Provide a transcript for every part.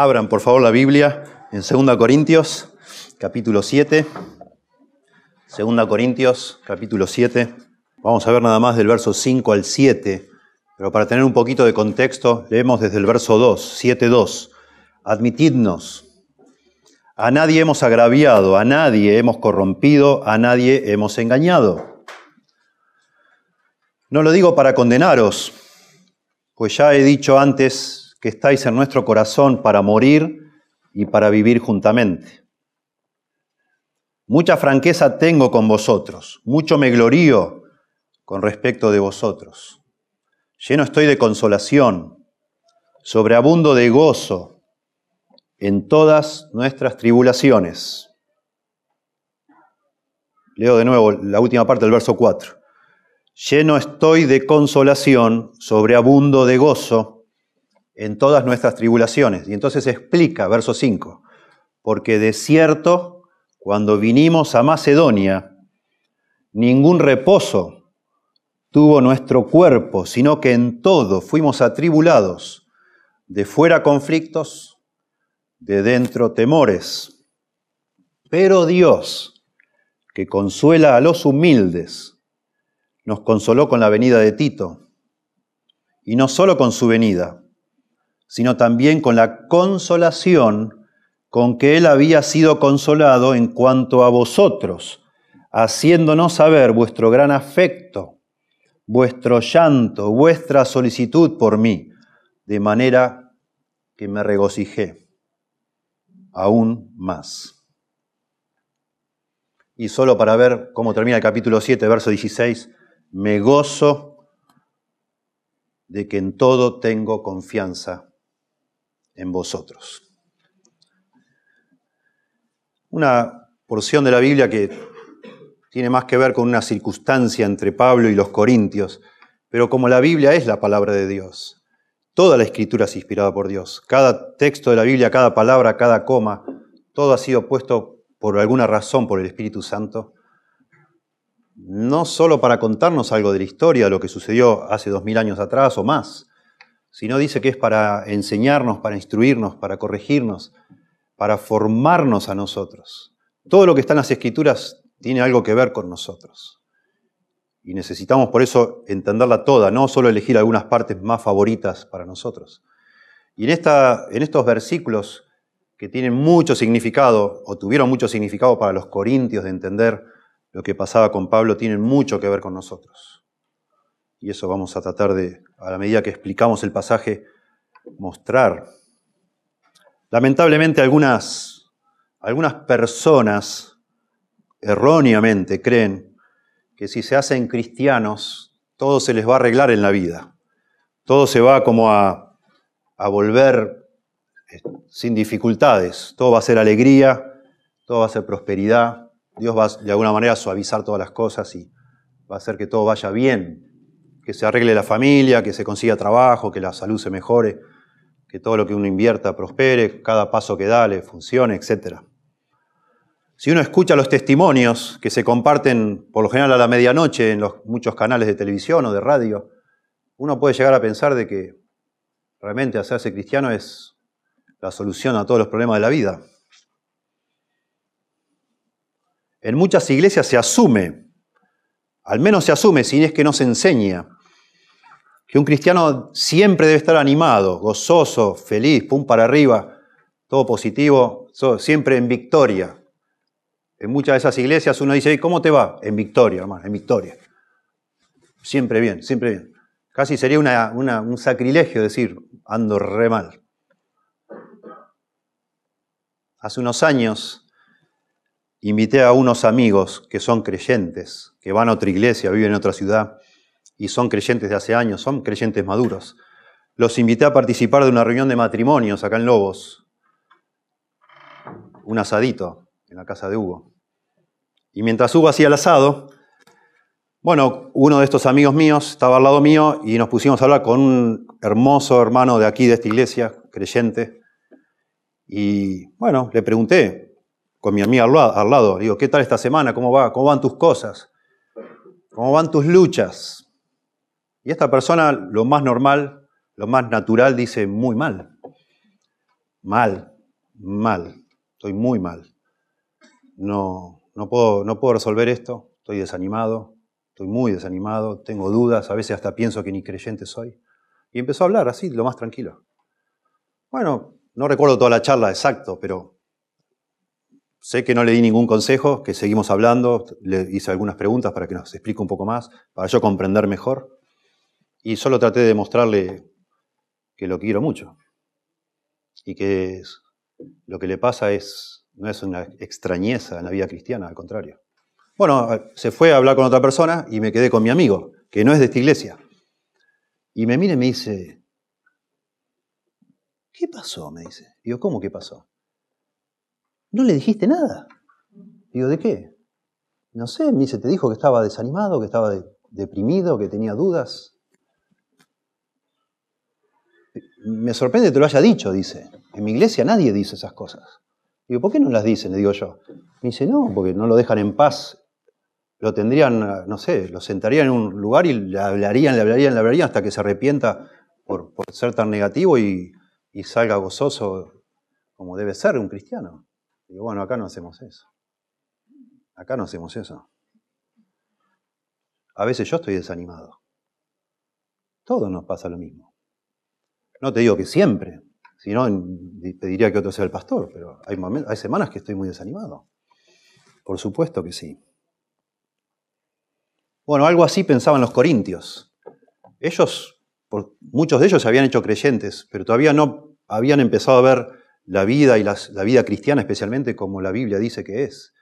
Abran por favor la Biblia en 2 Corintios, capítulo 7. 2 Corintios, capítulo 7. Vamos a ver nada más del verso 5 al 7, pero para tener un poquito de contexto, leemos desde el verso 2, 7.2. Admitidnos. A nadie hemos agraviado, a nadie hemos corrompido, a nadie hemos engañado. No lo digo para condenaros, pues ya he dicho antes que estáis en nuestro corazón para morir y para vivir juntamente. Mucha franqueza tengo con vosotros, mucho me glorío con respecto de vosotros. Lleno estoy de consolación, sobreabundo de gozo en todas nuestras tribulaciones. Leo de nuevo la última parte del verso 4. Lleno estoy de consolación, sobreabundo de gozo en todas nuestras tribulaciones. Y entonces explica, verso 5, porque de cierto, cuando vinimos a Macedonia, ningún reposo tuvo nuestro cuerpo, sino que en todo fuimos atribulados, de fuera conflictos, de dentro temores. Pero Dios, que consuela a los humildes, nos consoló con la venida de Tito, y no solo con su venida, sino también con la consolación con que él había sido consolado en cuanto a vosotros, haciéndonos saber vuestro gran afecto, vuestro llanto, vuestra solicitud por mí, de manera que me regocijé aún más. Y solo para ver cómo termina el capítulo 7, verso 16, me gozo de que en todo tengo confianza en vosotros. Una porción de la Biblia que tiene más que ver con una circunstancia entre Pablo y los Corintios, pero como la Biblia es la palabra de Dios, toda la escritura es inspirada por Dios, cada texto de la Biblia, cada palabra, cada coma, todo ha sido puesto por alguna razón por el Espíritu Santo no solo para contarnos algo de la historia, lo que sucedió hace dos mil años atrás o más, sino dice que es para enseñarnos, para instruirnos, para corregirnos, para formarnos a nosotros. Todo lo que está en las escrituras tiene algo que ver con nosotros. Y necesitamos por eso entenderla toda, no solo elegir algunas partes más favoritas para nosotros. Y en, esta, en estos versículos que tienen mucho significado, o tuvieron mucho significado para los corintios de entender lo que pasaba con Pablo tiene mucho que ver con nosotros. Y eso vamos a tratar de, a la medida que explicamos el pasaje, mostrar. Lamentablemente algunas, algunas personas erróneamente creen que si se hacen cristianos, todo se les va a arreglar en la vida. Todo se va como a, a volver eh, sin dificultades. Todo va a ser alegría, todo va a ser prosperidad. Dios va de alguna manera a suavizar todas las cosas y va a hacer que todo vaya bien, que se arregle la familia, que se consiga trabajo, que la salud se mejore, que todo lo que uno invierta prospere, cada paso que da le funcione, etc. Si uno escucha los testimonios que se comparten por lo general a la medianoche en los muchos canales de televisión o de radio, uno puede llegar a pensar de que realmente hacerse cristiano es la solución a todos los problemas de la vida. En muchas iglesias se asume, al menos se asume, si es que no se enseña, que un cristiano siempre debe estar animado, gozoso, feliz, pum para arriba, todo positivo, siempre en victoria. En muchas de esas iglesias uno dice, ¿cómo te va? En victoria, hermano, en victoria. Siempre bien, siempre bien. Casi sería un sacrilegio decir, ando re mal. Hace unos años invité a unos amigos que son creyentes, que van a otra iglesia, viven en otra ciudad y son creyentes de hace años, son creyentes maduros. Los invité a participar de una reunión de matrimonios acá en Lobos, un asadito en la casa de Hugo. Y mientras Hugo hacía el asado, bueno, uno de estos amigos míos estaba al lado mío y nos pusimos a hablar con un hermoso hermano de aquí, de esta iglesia, creyente. Y bueno, le pregunté, con mi amiga al lado, digo, ¿qué tal esta semana? ¿Cómo, va? ¿Cómo van tus cosas? ¿Cómo van tus luchas? Y esta persona, lo más normal, lo más natural, dice muy mal. mal, mal, estoy muy mal. No, no, puedo, no puedo resolver esto, estoy desanimado, estoy muy desanimado, tengo dudas, a veces hasta pienso que ni creyente soy. Y empezó a hablar así, lo más tranquilo. Bueno, no recuerdo toda la charla exacto, pero sé que no le di ningún consejo, que seguimos hablando, le hice algunas preguntas para que nos explique un poco más, para yo comprender mejor. Y solo traté de mostrarle que lo quiero mucho y que lo que le pasa es, no es una extrañeza en la vida cristiana, al contrario. Bueno, se fue a hablar con otra persona y me quedé con mi amigo, que no es de esta iglesia. Y me mira y me dice, ¿qué pasó? Me dice. Digo, ¿cómo qué pasó? ¿No le dijiste nada? Digo, ¿de qué? No sé, me dice, te dijo que estaba desanimado, que estaba deprimido, que tenía dudas. Me sorprende que te lo haya dicho, dice. En mi iglesia nadie dice esas cosas. Digo, ¿por qué no las dicen? Le digo yo. Me dice, no, porque no lo dejan en paz. Lo tendrían, no sé, lo sentarían en un lugar y le hablarían, le hablarían, le hablarían hasta que se arrepienta por, ser tan negativo y, y salga gozoso como debe ser un cristiano. Digo, bueno, acá no hacemos eso. Acá no hacemos eso. A veces yo estoy desanimado. Todos nos pasa lo mismo. No te digo que siempre, si no te diría que otro sea el pastor, pero hay, hay semanas que estoy muy desanimado. Por supuesto que sí. Bueno, algo así pensaban los corintios. Ellos, muchos de ellos se habían hecho creyentes, pero todavía no habían empezado a ver la vida y la vida cristiana especialmente como la Biblia dice que es.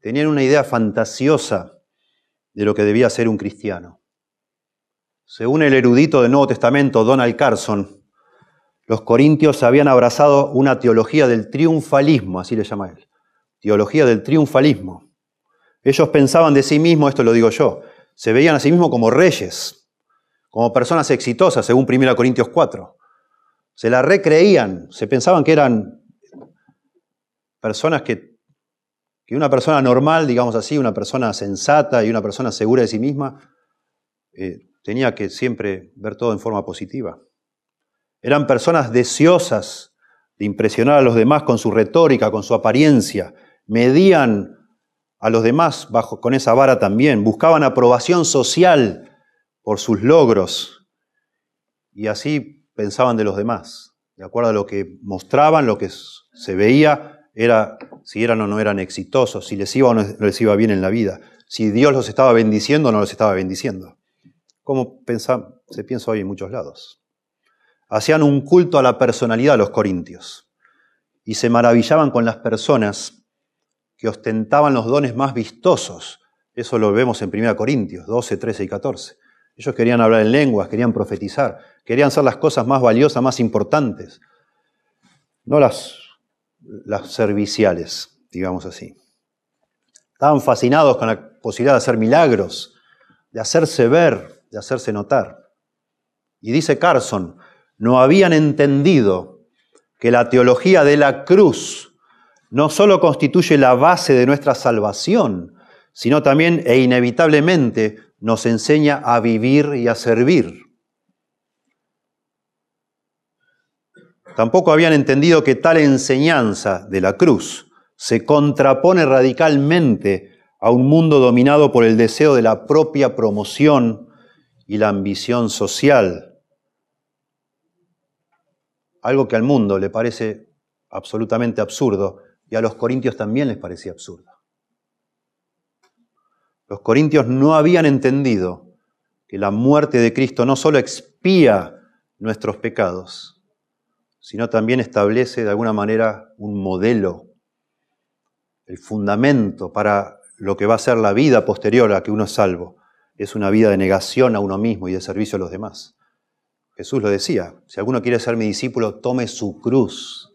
Tenían una idea fantasiosa de lo que debía ser un cristiano. Según el erudito del Nuevo Testamento, Donald Carson, los corintios habían abrazado una teología del triunfalismo, así le llama él, teología del triunfalismo. Ellos pensaban de sí mismos, esto lo digo yo, se veían a sí mismos como reyes, como personas exitosas, según 1 Corintios 4 se la recreían, se pensaban que eran personas que, que una persona normal, digamos así, una persona sensata y una persona segura de sí misma, eh, tenía que siempre ver todo en forma positiva. Eran personas deseosas de impresionar a los demás con su retórica, con su apariencia, medían a los demás bajo, con esa vara también, buscaban aprobación social por sus logros y así pensaban de los demás. De acuerdo a lo que mostraban, lo que se veía, era si eran o no eran exitosos, si les iba o no les iba bien en la vida, si Dios los estaba bendiciendo o no los estaba bendiciendo. Como se piensa hoy en muchos lados. Hacían un culto a la personalidad los corintios y se maravillaban con las personas que ostentaban los dones más vistosos. Eso lo vemos en 1 Corintios 12, 13 y 14. Ellos querían hablar en lenguas, querían profetizar, querían ser las cosas más valiosas, más importantes, no las, las serviciales, digamos así. Estaban fascinados con la posibilidad de hacer milagros, de hacerse ver, de hacerse notar. Y dice Carson, no habían entendido que la teología de la cruz no solo constituye la base de nuestra salvación, sino también e inevitablemente nos enseña a vivir y a servir. Tampoco habían entendido que tal enseñanza de la cruz se contrapone radicalmente a un mundo dominado por el deseo de la propia promoción y la ambición social. Algo que al mundo le parece absolutamente absurdo y a los corintios también les parecía absurdo. Los corintios no habían entendido que la muerte de Cristo no solo expía nuestros pecados, sino también establece de alguna manera un modelo, el fundamento para lo que va a ser la vida posterior a que uno es salvo. Es una vida de negación a uno mismo y de servicio a los demás. Jesús lo decía, si alguno quiere ser mi discípulo, tome su cruz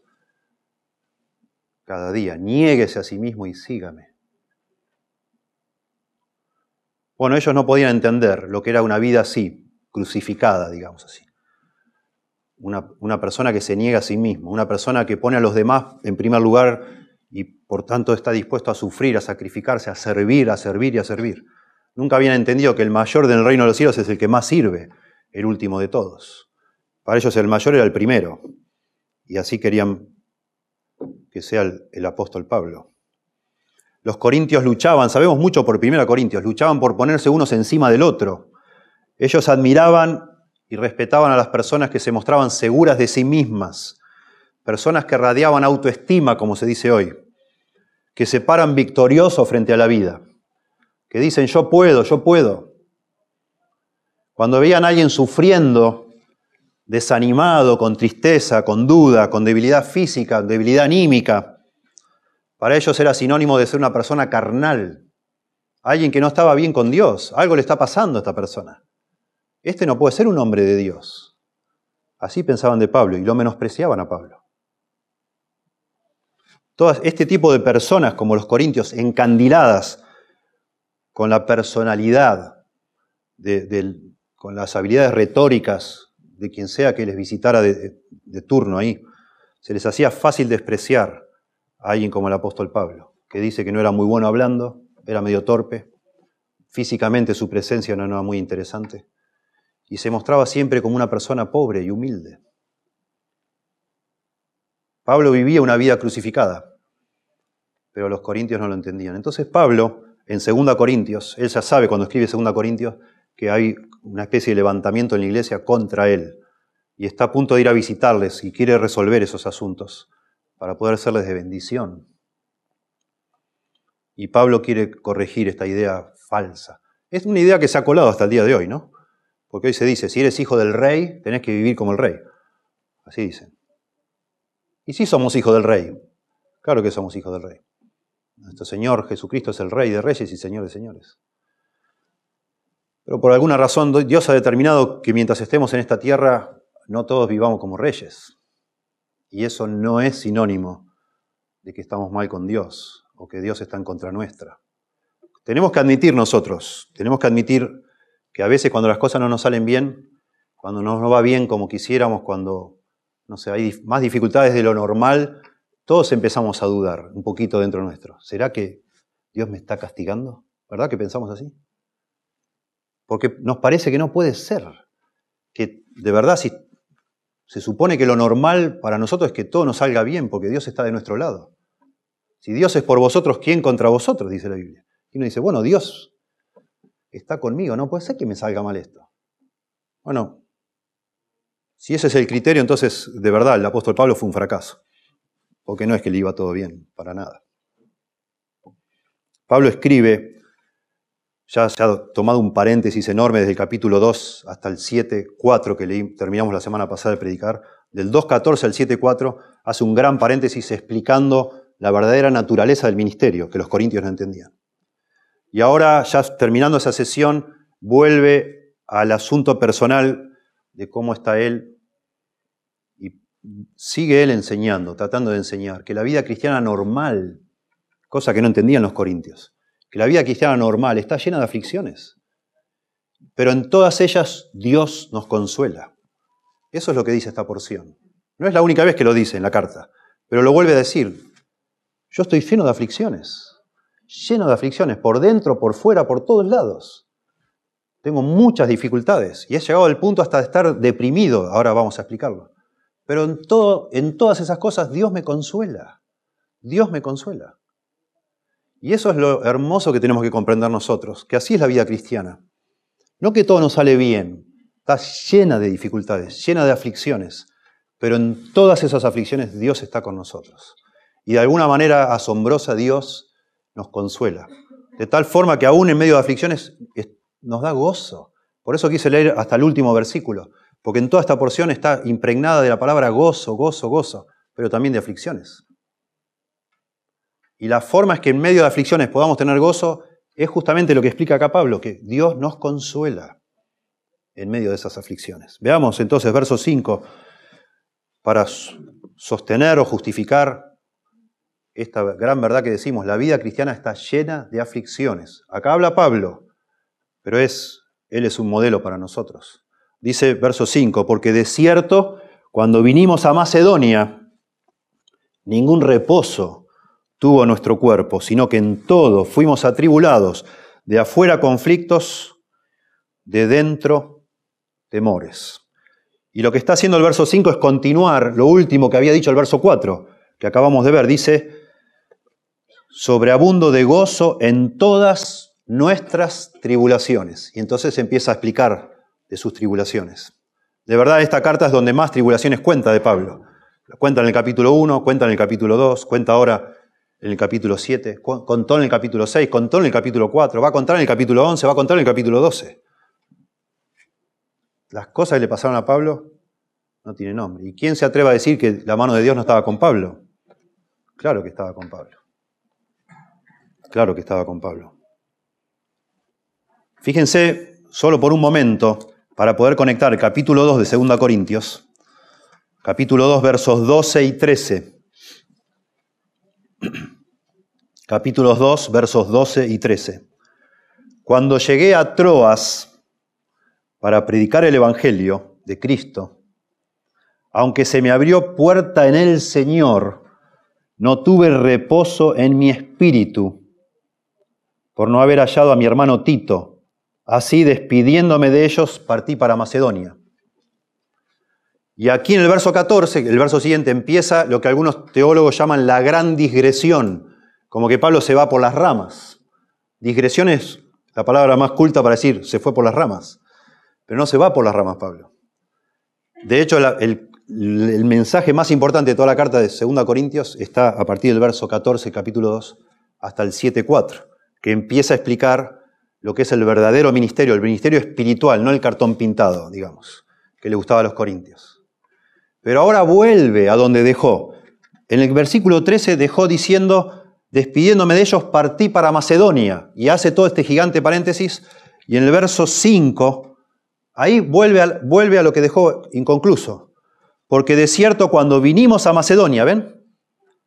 cada día, niéguese a sí mismo y sígame. Bueno, ellos no podían entender lo que era una vida así, crucificada, digamos así. Una, persona que se niega a sí mismo, una persona que pone a los demás en primer lugar y por tanto está dispuesto a sufrir, a sacrificarse, a servir, a servir y a servir. Nunca habían entendido que el mayor del reino de los cielos es el que más sirve, el último de todos. Para ellos el mayor era el primero. Y así querían que sea el, apóstol Pablo. Los corintios luchaban, sabemos mucho por 1 Corintios, luchaban por ponerse unos encima del otro. Ellos admiraban y respetaban a las personas que se mostraban seguras de sí mismas, personas que radiaban autoestima, como se dice hoy, que se paran victoriosos frente a la vida, que dicen yo puedo, yo puedo. Cuando veían a alguien sufriendo, desanimado, con tristeza, con duda, con debilidad física, debilidad anímica. Para ellos era sinónimo de ser una persona carnal, alguien que no estaba bien con Dios, algo le está pasando a esta persona. Este no puede ser un hombre de Dios. Así pensaban de Pablo y lo menospreciaban a Pablo. Todo este tipo de personas, como los corintios, encandiladas con la personalidad, con las habilidades retóricas de quien sea que les visitara de, turno ahí. Se les hacía fácil despreciar a alguien como el apóstol Pablo, que dice que no era muy bueno hablando, era medio torpe, físicamente su presencia no era muy interesante, y se mostraba siempre como una persona pobre y humilde. Pablo vivía una vida crucificada, pero los corintios no lo entendían. Entonces Pablo, en 2 Corintios, él ya sabe cuando escribe 2 Corintios que hay una especie de levantamiento en la iglesia contra él y está a punto de ir a visitarles y quiere resolver esos asuntos para poder serles de bendición. Y Pablo quiere corregir esta idea falsa. Es una idea que se ha colado hasta el día de hoy, ¿no? Porque hoy se dice, si eres hijo del rey, tenés que vivir como el rey. Así dicen. Y si somos hijos del rey, claro que somos hijos del rey. Nuestro Señor Jesucristo es el rey de reyes y señor de señores. Pero por alguna razón Dios ha determinado que mientras estemos en esta tierra, no todos vivamos como reyes. Y eso no es sinónimo de que estamos mal con Dios o que Dios está en contra nuestra. Tenemos que admitir nosotros, tenemos que admitir que a veces cuando las cosas no nos salen bien, cuando no nos va bien como quisiéramos, cuando no sé, hay más dificultades de lo normal, todos empezamos a dudar un poquito dentro nuestro. ¿Será que Dios me está castigando? ¿Verdad que pensamos así? Porque nos parece que no puede ser. Que de verdad, si se supone que lo normal para nosotros es que todo nos salga bien, porque Dios está de nuestro lado. Si Dios es por vosotros, ¿quién contra vosotros? Dice la Biblia. Y uno dice, bueno, Dios está conmigo, no puede ser que me salga mal esto. Bueno, si ese es el criterio, entonces de verdad el apóstol Pablo fue un fracaso, porque no es que le iba todo bien, para nada. Pablo escribe ya se ha tomado un paréntesis enorme desde el capítulo 2 hasta el 7.4 que terminamos la semana pasada de predicar. Del 2.14 al 7.4 hace un gran paréntesis explicando la verdadera naturaleza del ministerio que los corintios no entendían. Y ahora, ya terminando esa sesión, vuelve al asunto personal de cómo está él y sigue él enseñando, tratando de enseñar que la vida cristiana normal, cosa que no entendían los corintios, que la vida cristiana normal está llena de aflicciones, pero en todas ellas Dios nos consuela. Eso es lo que dice esta porción. No es la única vez que lo dice en la carta, pero lo vuelve a decir. Yo estoy lleno de aflicciones, lleno de aflicciones, por dentro, por fuera, por todos lados. Tengo muchas dificultades y he llegado al punto hasta de estar deprimido, ahora vamos a explicarlo. Pero en, todo, en todas esas cosas Dios me consuela. Dios me consuela. Y eso es lo hermoso que tenemos que comprender nosotros, que así es la vida cristiana. No que todo nos sale bien, está llena de dificultades, llena de aflicciones, pero en todas esas aflicciones Dios está con nosotros. Y de alguna manera asombrosa Dios nos consuela. De tal forma que aún en medio de aflicciones nos da gozo. Por eso quise leer hasta el último versículo, porque en toda esta porción está impregnada de la palabra gozo, gozo, gozo, pero también de aflicciones. Y la forma es que en medio de aflicciones podamos tener gozo es justamente lo que explica acá Pablo, que Dios nos consuela en medio de esas aflicciones. Veamos entonces verso 5 para sostener o justificar esta gran verdad que decimos, la vida cristiana está llena de aflicciones. Acá habla Pablo, pero es, él es un modelo para nosotros. Dice verso 5, porque de cierto, cuando vinimos a Macedonia, ningún reposo tuvo nuestro cuerpo, sino que en todo fuimos atribulados, de afuera conflictos, de dentro temores. Y lo que está haciendo el verso 5 es continuar lo último que había dicho el verso 4, que acabamos de ver. Dice, sobreabundo de gozo en todas nuestras tribulaciones. Y entonces empieza a explicar de sus tribulaciones. De verdad, esta carta es donde más tribulaciones cuenta de Pablo. Cuenta en el capítulo 1, cuenta en el capítulo 2, cuenta ahora en el capítulo 7, contó en el capítulo 6, contó en el capítulo 4, va a contar en el capítulo 11, va a contar en el capítulo 12. Las cosas que le pasaron a Pablo no tienen nombre. ¿Y quién se atreve a decir que la mano de Dios no estaba con Pablo? Claro que estaba con Pablo. Claro que estaba con Pablo. Fíjense solo por un momento para poder conectar capítulo 2 de 2 Corintios, capítulo 2 versos 12 y 13 capítulos 2, versos 12 y 13. Cuando llegué a Troas para predicar el Evangelio de Cristo, aunque se me abrió puerta en el Señor, no tuve reposo en mi espíritu por no haber hallado a mi hermano Tito. Así, despidiéndome de ellos, partí para Macedonia. Y aquí en el verso 14, el verso siguiente, empieza lo que algunos teólogos llaman la gran digresión, como que Pablo se va por las ramas. Digresión es la palabra más culta para decir se fue por las ramas, pero no se va por las ramas Pablo. De hecho, el, el mensaje más importante de toda la carta de 2 Corintios está a partir del verso 14, capítulo 2, hasta el 7.4, que empieza a explicar lo que es el verdadero ministerio, el ministerio espiritual, no el cartón pintado, digamos, que le gustaba a los corintios. Pero ahora vuelve a donde dejó. En el versículo 13 dejó diciendo, despidiéndome de ellos, partí para Macedonia. Y hace todo este gigante paréntesis. Y en el verso 5, ahí vuelve a, vuelve a lo que dejó inconcluso. Porque de cierto, cuando vinimos a Macedonia, ¿ven?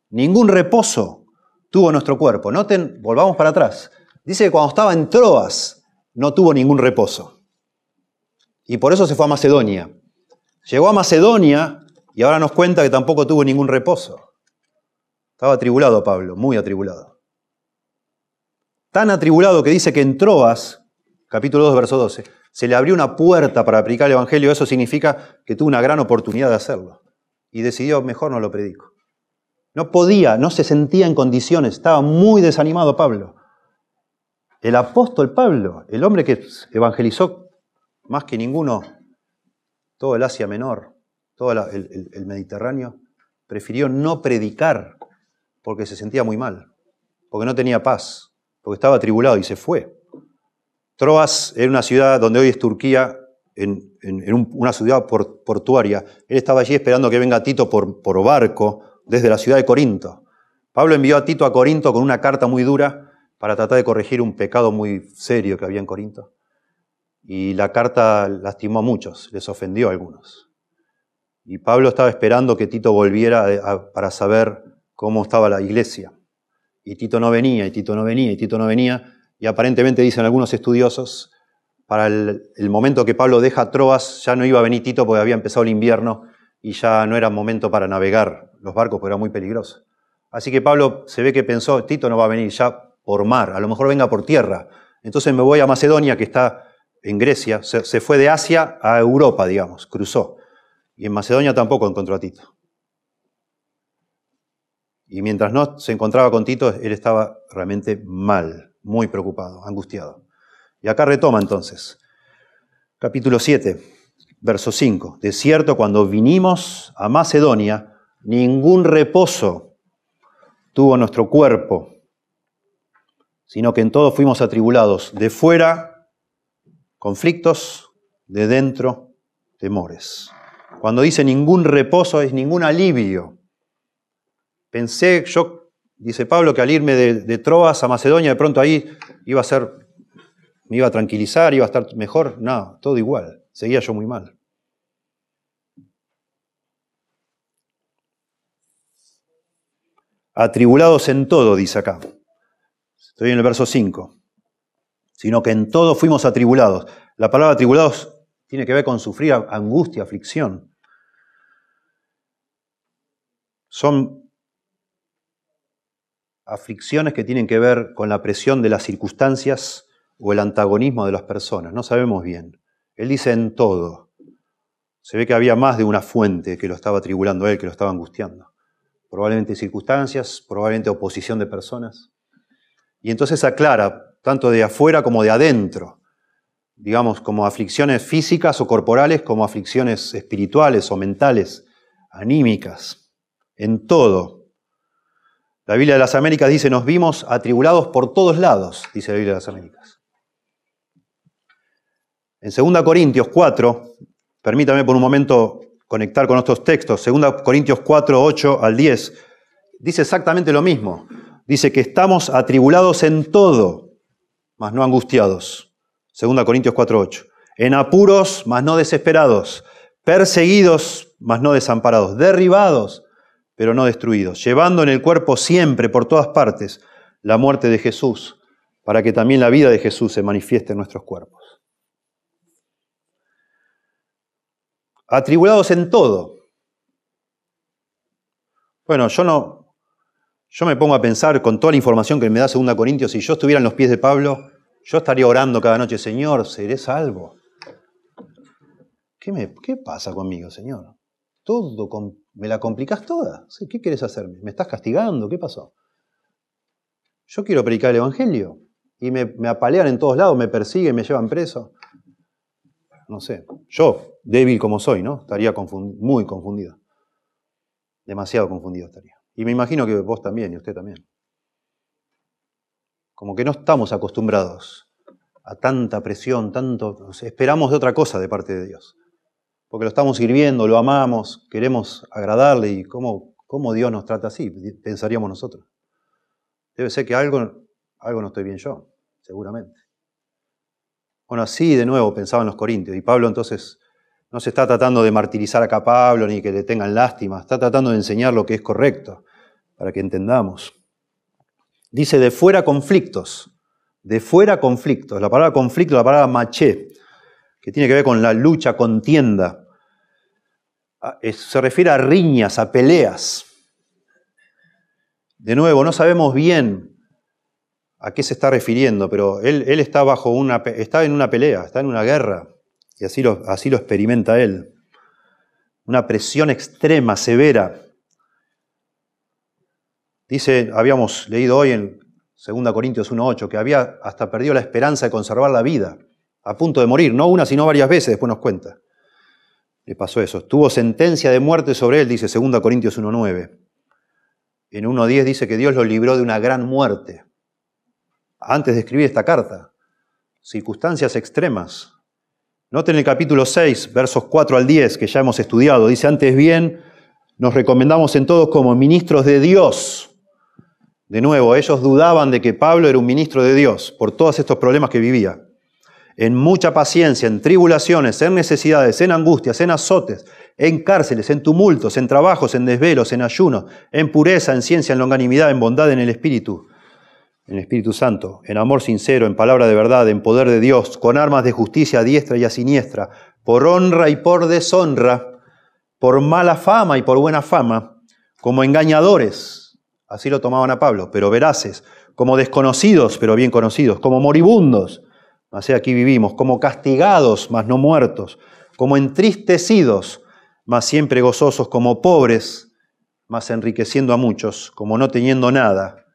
Ningún reposo tuvo nuestro cuerpo. Noten, volvamos para atrás. Dice que cuando estaba en Troas no tuvo ningún reposo. Y por eso se fue a Macedonia. Llegó a Macedonia y ahora nos cuenta que tampoco tuvo ningún reposo. Estaba atribulado Pablo, muy atribulado. Tan atribulado que dice que en Troas, capítulo 2, verso 12, se le abrió una puerta para predicar el Evangelio. Eso significa que tuvo una gran oportunidad de hacerlo. Y decidió, mejor no lo predico. No podía, no se sentía en condiciones, estaba muy desanimado Pablo. El apóstol Pablo, el hombre que evangelizó más que ninguno todo el Asia Menor, todo el, Mediterráneo, prefirió no predicar porque se sentía muy mal, porque no tenía paz, porque estaba atribulado y se fue. Troas era una ciudad donde hoy es Turquía, en, una ciudad portuaria. Él estaba allí esperando que venga Tito por, por barco desde la ciudad de Corinto. Pablo envió a Tito a Corinto con una carta muy dura para tratar de corregir un pecado muy serio que había en Corinto. Y la carta lastimó a muchos, les ofendió a algunos. Y Pablo estaba esperando que Tito volviera para saber cómo estaba la iglesia. Y Tito no venía, y Tito no venía, y Tito no venía. Y aparentemente dicen algunos estudiosos, para el, momento que Pablo deja Troas, ya no iba a venir Tito porque había empezado el invierno y ya no era momento para navegar los barcos porque era muy peligroso. Así que Pablo se ve que pensó, Tito no va a venir ya por mar, a lo mejor venga por tierra. Entonces me voy a Macedonia, que está en Grecia, se fue de Asia a Europa, digamos, cruzó. Y en Macedonia tampoco encontró a Tito. Y mientras no se encontraba con Tito, él estaba realmente mal, muy preocupado, angustiado. Y acá retoma entonces, capítulo 7, verso 5. De cierto, cuando vinimos a Macedonia, ningún reposo tuvo nuestro cuerpo, sino que en todo fuimos atribulados, de fuera conflictos, de dentro temores. Cuando dice ningún reposo es ningún alivio. Pensé yo, dice Pablo, que al irme de, Troas a Macedonia, de pronto ahí iba a ser, me iba a tranquilizar, iba a estar mejor. No, todo igual. Seguía yo muy mal. Atribulados en todo, dice acá. Estoy en el verso 5. Sino que en todo fuimos atribulados. La palabra atribulados tiene que ver con sufrir angustia, aflicción. Son aflicciones que tienen que ver con la presión de las circunstancias o el antagonismo de las personas. No sabemos bien. Él dice en todo. Se ve que había más de una fuente que lo estaba tribulando a él, que lo estaba angustiando. probablemente circunstancias, probablemente oposición de personas. Y entonces aclara, tanto de afuera como de adentro, digamos, como aflicciones físicas o corporales, como aflicciones espirituales o mentales, anímicas, en todo. La Biblia de las Américas dice, nos vimos atribulados por todos lados, dice la Biblia de las Américas. En 2 Corintios 4, permítame por un momento conectar con estos textos, 2 Corintios 4, 8 al 10, dice exactamente lo mismo. Dice que estamos atribulados en todo, mas no angustiados. 2 Corintios 4, 8. En apuros, mas no desesperados. Perseguidos, mas no desamparados. Derribados, pero no destruidos. Llevando en el cuerpo siempre, por todas partes, la muerte de Jesús, para que también la vida de Jesús se manifieste en nuestros cuerpos. atribulados en todo. Bueno, yo no, yo me pongo a pensar con toda la información que me da 2 Corintios, si yo estuviera en los pies de Pablo, yo estaría orando cada noche, Señor, seré salvo. ¿Qué, me, qué pasa conmigo, Señor? Todo, me la complicás toda. ¿Qué quieres hacerme? ¿Me estás castigando? ¿Qué pasó? Yo quiero predicar el Evangelio y me, apalean en todos lados, me persiguen, me llevan preso. No sé, yo, débil como soy, ¿no? Estaría muy confundido. Demasiado confundido estaría. Y me imagino que vos también y usted también. Como que no estamos acostumbrados a tanta presión, tanto... Esperamos de otra cosa de parte de Dios. Porque lo estamos sirviendo, lo amamos, queremos agradarle y cómo, cómo Dios nos trata así, pensaríamos nosotros. Debe ser que algo, algo no estoy bien yo, seguramente. Bueno, así de nuevo pensaban los corintios. Y Pablo entonces no se está tratando de martirizar acá a Pablo ni que le tengan lástima, está tratando de enseñar lo que es correcto, para que entendamos. Dice, de fuera conflictos, de fuera conflictos. La palabra conflicto, la palabra maché, que tiene que ver con la lucha, contienda. Ah, se refiere a riñas, a peleas. De nuevo, no sabemos bien a qué se está refiriendo, pero él, él está, bajo una, está en una pelea, está en una guerra. Y así lo, así lo experimenta él. Una presión extrema, severa. Dice, habíamos leído hoy en 2 Corintios 1.8, que había hasta perdido la esperanza de conservar la vida, a punto de morir, no una, sino varias veces, después nos cuenta. Le pasó eso. Tuvo sentencia de muerte sobre él, dice 2 Corintios 1.9. En 1.10 dice que Dios lo libró de una gran muerte. Antes de escribir esta carta, circunstancias extremas, Noten el capítulo 6, versos 4 al 10, que ya hemos estudiado. Dice, antes bien, nos recomendamos en todos como ministros de Dios. De nuevo, ellos dudaban de que Pablo era un ministro de Dios por todos estos problemas que vivía. En mucha paciencia, en tribulaciones, en necesidades, en angustias, en azotes, en cárceles, en tumultos, en trabajos, en desvelos, en ayunos, en pureza, en ciencia, en longanimidad, en bondad, en el Espíritu en el Espíritu Santo, en amor sincero, en palabra de verdad, en poder de Dios, con armas de justicia a diestra y a siniestra, por honra y por deshonra, por mala fama y por buena fama, como engañadores, así lo tomaban a Pablo, pero veraces, como desconocidos, pero bien conocidos, como moribundos, así aquí vivimos, como castigados, mas no muertos, como entristecidos, mas siempre gozosos, como pobres, mas enriqueciendo a muchos, como no teniendo nada,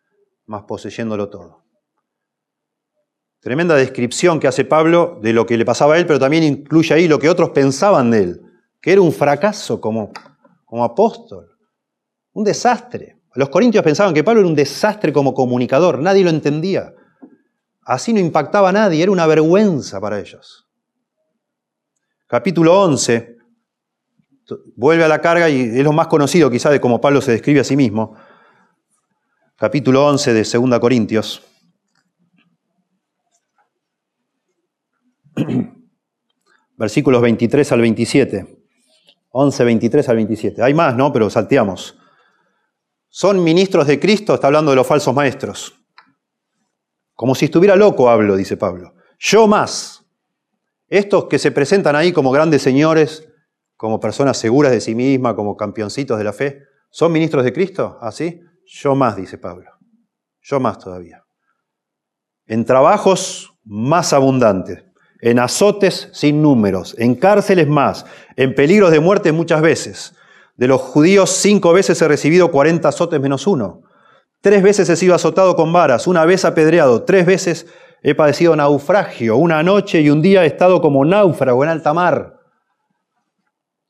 más poseyéndolo todo. Tremenda descripción que hace Pablo de lo que le pasaba a él, pero también incluye ahí lo que otros pensaban de él, que era un fracaso como, como apóstol, un desastre. Los corintios pensaban que Pablo era un desastre como comunicador, nadie lo entendía. Así no impactaba a nadie, era una vergüenza para ellos. Capítulo 11, vuelve a la carga y es lo más conocido quizá de cómo Pablo se describe a sí mismo capítulo 11 de 2 Corintios. Versículos 23 al 27. 11, 23 al 27. Hay más, ¿no? Pero salteamos. Son ministros de Cristo, está hablando de los falsos maestros. Como si estuviera loco hablo, dice Pablo. Yo más. Estos que se presentan ahí como grandes señores, como personas seguras de sí mismas, como campeoncitos de la fe, ¿son ministros de Cristo? ¿Así? Yo más, dice Pablo. Yo más todavía. En trabajos más abundantes, en azotes sin números, en cárceles más, en peligros de muerte muchas veces. De los judíos cinco veces he recibido 40 azotes menos uno. Tres veces he sido azotado con varas, una vez apedreado, tres veces he padecido naufragio, una noche y un día he estado como náufrago en alta mar.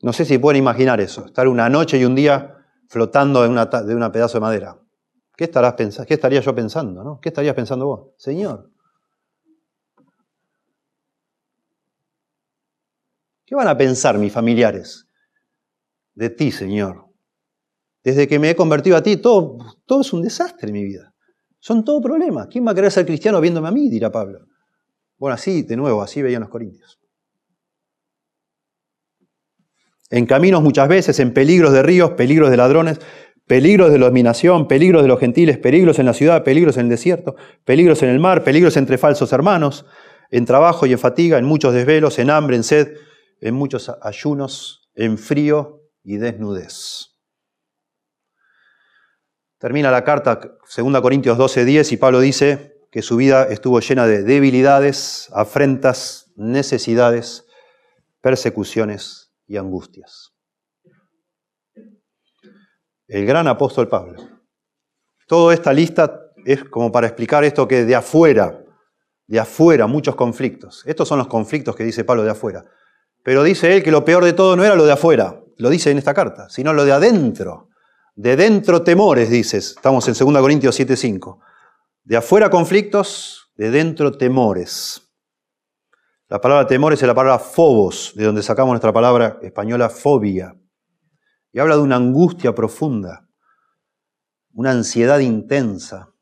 No sé si pueden imaginar eso, estar una noche y un día flotando de una, de pedazo de madera. ¿Qué, estarás pensando? ¿Qué estaría yo pensando? ¿no? ¿Qué estarías pensando vos? Señor. ¿Qué van a pensar mis familiares de ti, Señor? Desde que me he convertido a ti, todo, todo es un desastre en mi vida. Son todo problemas. ¿Quién va a querer ser cristiano viéndome a mí? dirá Pablo. Bueno, así, de nuevo, así veían los corintios. En caminos muchas veces, en peligros de ríos, peligros de ladrones, peligros de la dominación, peligros de los gentiles, peligros en la ciudad, peligros en el desierto, peligros en el mar, peligros entre falsos hermanos, en trabajo y en fatiga, en muchos desvelos, en hambre, en sed, en muchos ayunos, en frío y desnudez. Termina la carta 2 Corintios 12:10 y Pablo dice que su vida estuvo llena de debilidades, afrentas, necesidades, persecuciones y angustias. El gran apóstol Pablo. Toda esta lista es como para explicar esto que de afuera, de afuera, muchos conflictos. Estos son los conflictos que dice Pablo de afuera. Pero dice él que lo peor de todo no era lo de afuera, lo dice en esta carta, sino lo de adentro. De dentro temores, dices. Estamos en 2 Corintios 7:5. De afuera conflictos, de dentro temores. La palabra temores es la palabra phobos, de donde sacamos nuestra palabra española fobia. Y habla de una angustia profunda, una ansiedad intensa.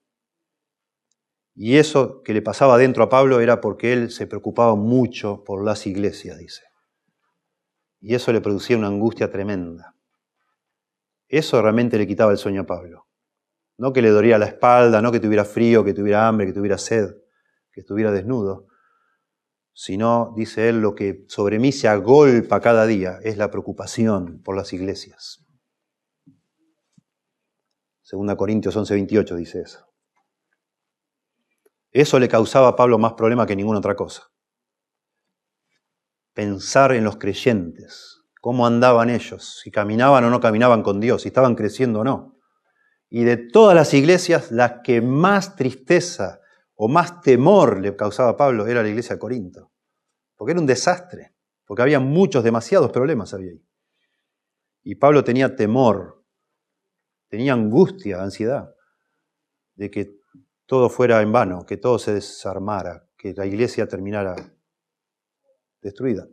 Y eso que le pasaba dentro a Pablo era porque él se preocupaba mucho por las iglesias, dice. Y eso le producía una angustia tremenda. Eso realmente le quitaba el sueño a Pablo. No que le dolía la espalda, no que tuviera frío, que tuviera hambre, que tuviera sed, que estuviera desnudo, sino, dice él, lo que sobre mí se agolpa cada día es la preocupación por las iglesias. Segunda Corintios 11:28 dice eso. Eso le causaba a Pablo más problema que ninguna otra cosa. Pensar en los creyentes, cómo andaban ellos, si caminaban o no caminaban con Dios, si estaban creciendo o no. Y de todas las iglesias, la que más tristeza o más temor le causaba a Pablo era la iglesia de Corinto. Porque era un desastre, porque había muchos, demasiados problemas había ahí. Y Pablo tenía temor, tenía angustia, ansiedad, de que todo fuera en vano, que todo se desarmara, que la iglesia terminara destruida.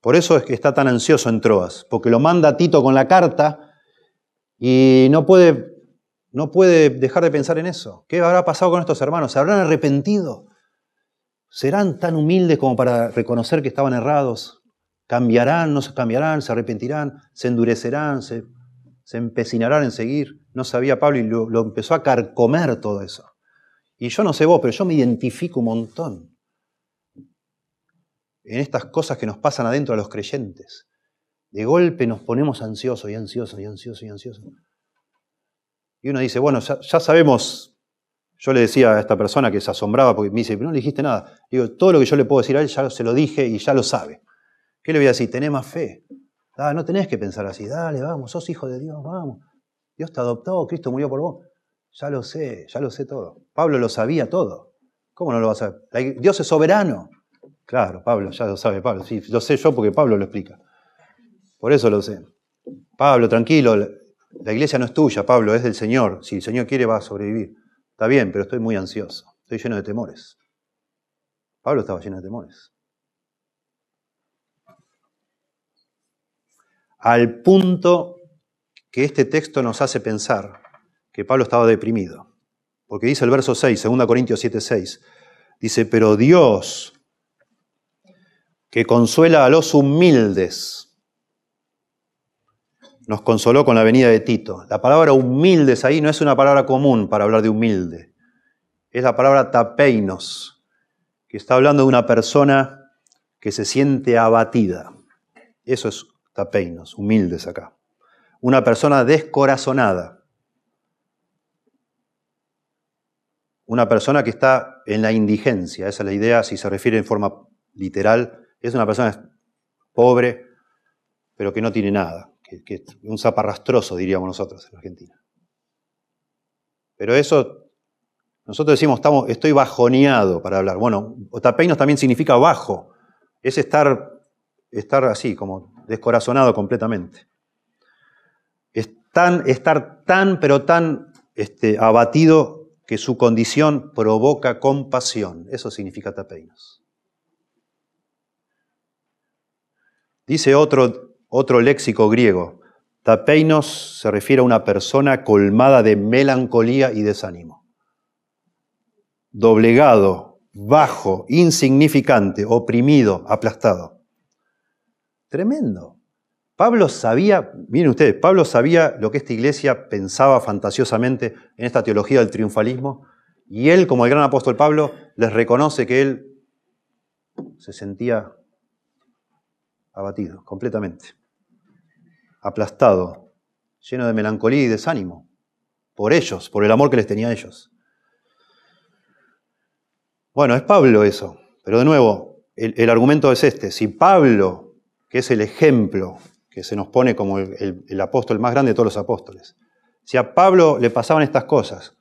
Por eso es que está tan ansioso en Troas, porque lo manda Tito con la carta y no puede, no puede dejar de pensar en eso. ¿Qué habrá pasado con estos hermanos? ¿Se habrán arrepentido? ¿Serán tan humildes como para reconocer que estaban errados? ¿Cambiarán? ¿No se cambiarán? ¿Se arrepentirán? ¿Se endurecerán? ¿Se, empecinarán en seguir? No sabía Pablo y lo, lo empezó a carcomer todo eso. Y yo no sé vos, pero yo me identifico un montón en estas cosas que nos pasan adentro a los creyentes. De golpe nos ponemos ansiosos y ansiosos y ansiosos y ansiosos. Y uno dice, bueno, ya, sabemos, yo le decía a esta persona que se asombraba porque me dice, no le dijiste nada. Digo, todo lo que yo le puedo decir a él ya se lo dije y ya lo sabe. ¿Qué le voy a decir? Tenés más fe. Ah, no tenés que pensar así. Dale, vamos, sos hijo de Dios, vamos. Dios te adoptó, Cristo murió por vos. Ya lo sé, ya lo sé todo. Pablo lo sabía todo. ¿Cómo no lo va a saber? Dios es soberano. Claro, Pablo, ya lo sabe Pablo. Sí, lo sé yo porque Pablo lo explica. Por eso lo sé. Pablo, tranquilo, la iglesia no es tuya, Pablo, es del Señor. Si el Señor quiere va a sobrevivir. Está bien, pero estoy muy ansioso. Estoy lleno de temores. Pablo estaba lleno de temores. Al punto que este texto nos hace pensar que Pablo estaba deprimido. Porque dice el verso 6, 2 Corintios 7, 6. Dice, pero Dios que consuela a los humildes. Nos consoló con la venida de Tito. La palabra humildes ahí no es una palabra común para hablar de humilde. Es la palabra tapeinos, que está hablando de una persona que se siente abatida. Eso es tapeinos, humildes acá. Una persona descorazonada. Una persona que está en la indigencia. Esa es la idea, si se refiere en forma literal, es una persona pobre, pero que no tiene nada, que, un zaparrastroso, diríamos nosotros en Argentina. Pero eso, nosotros decimos, estamos, estoy bajoneado para hablar. Bueno, otapeinos también significa bajo. Es estar, estar así, como descorazonado completamente. estar tan, pero tan este, abatido que su condición provoca compasión. Eso significa tapeinos. Dice otro, otro léxico griego, tapeinos se refiere a una persona colmada de melancolía y desánimo. Doblegado, bajo, insignificante, oprimido, aplastado. Tremendo. Pablo sabía, miren ustedes, Pablo sabía lo que esta iglesia pensaba fantasiosamente en esta teología del triunfalismo, y él, como el gran apóstol Pablo, les reconoce que él se sentía abatido completamente, aplastado, lleno de melancolía y desánimo, por ellos, por el amor que les tenía a ellos. Bueno, es Pablo eso, pero de nuevo, el, argumento es este, si Pablo, que es el ejemplo que se nos pone como el, apóstol más grande de todos los apóstoles, si a Pablo le pasaban estas cosas,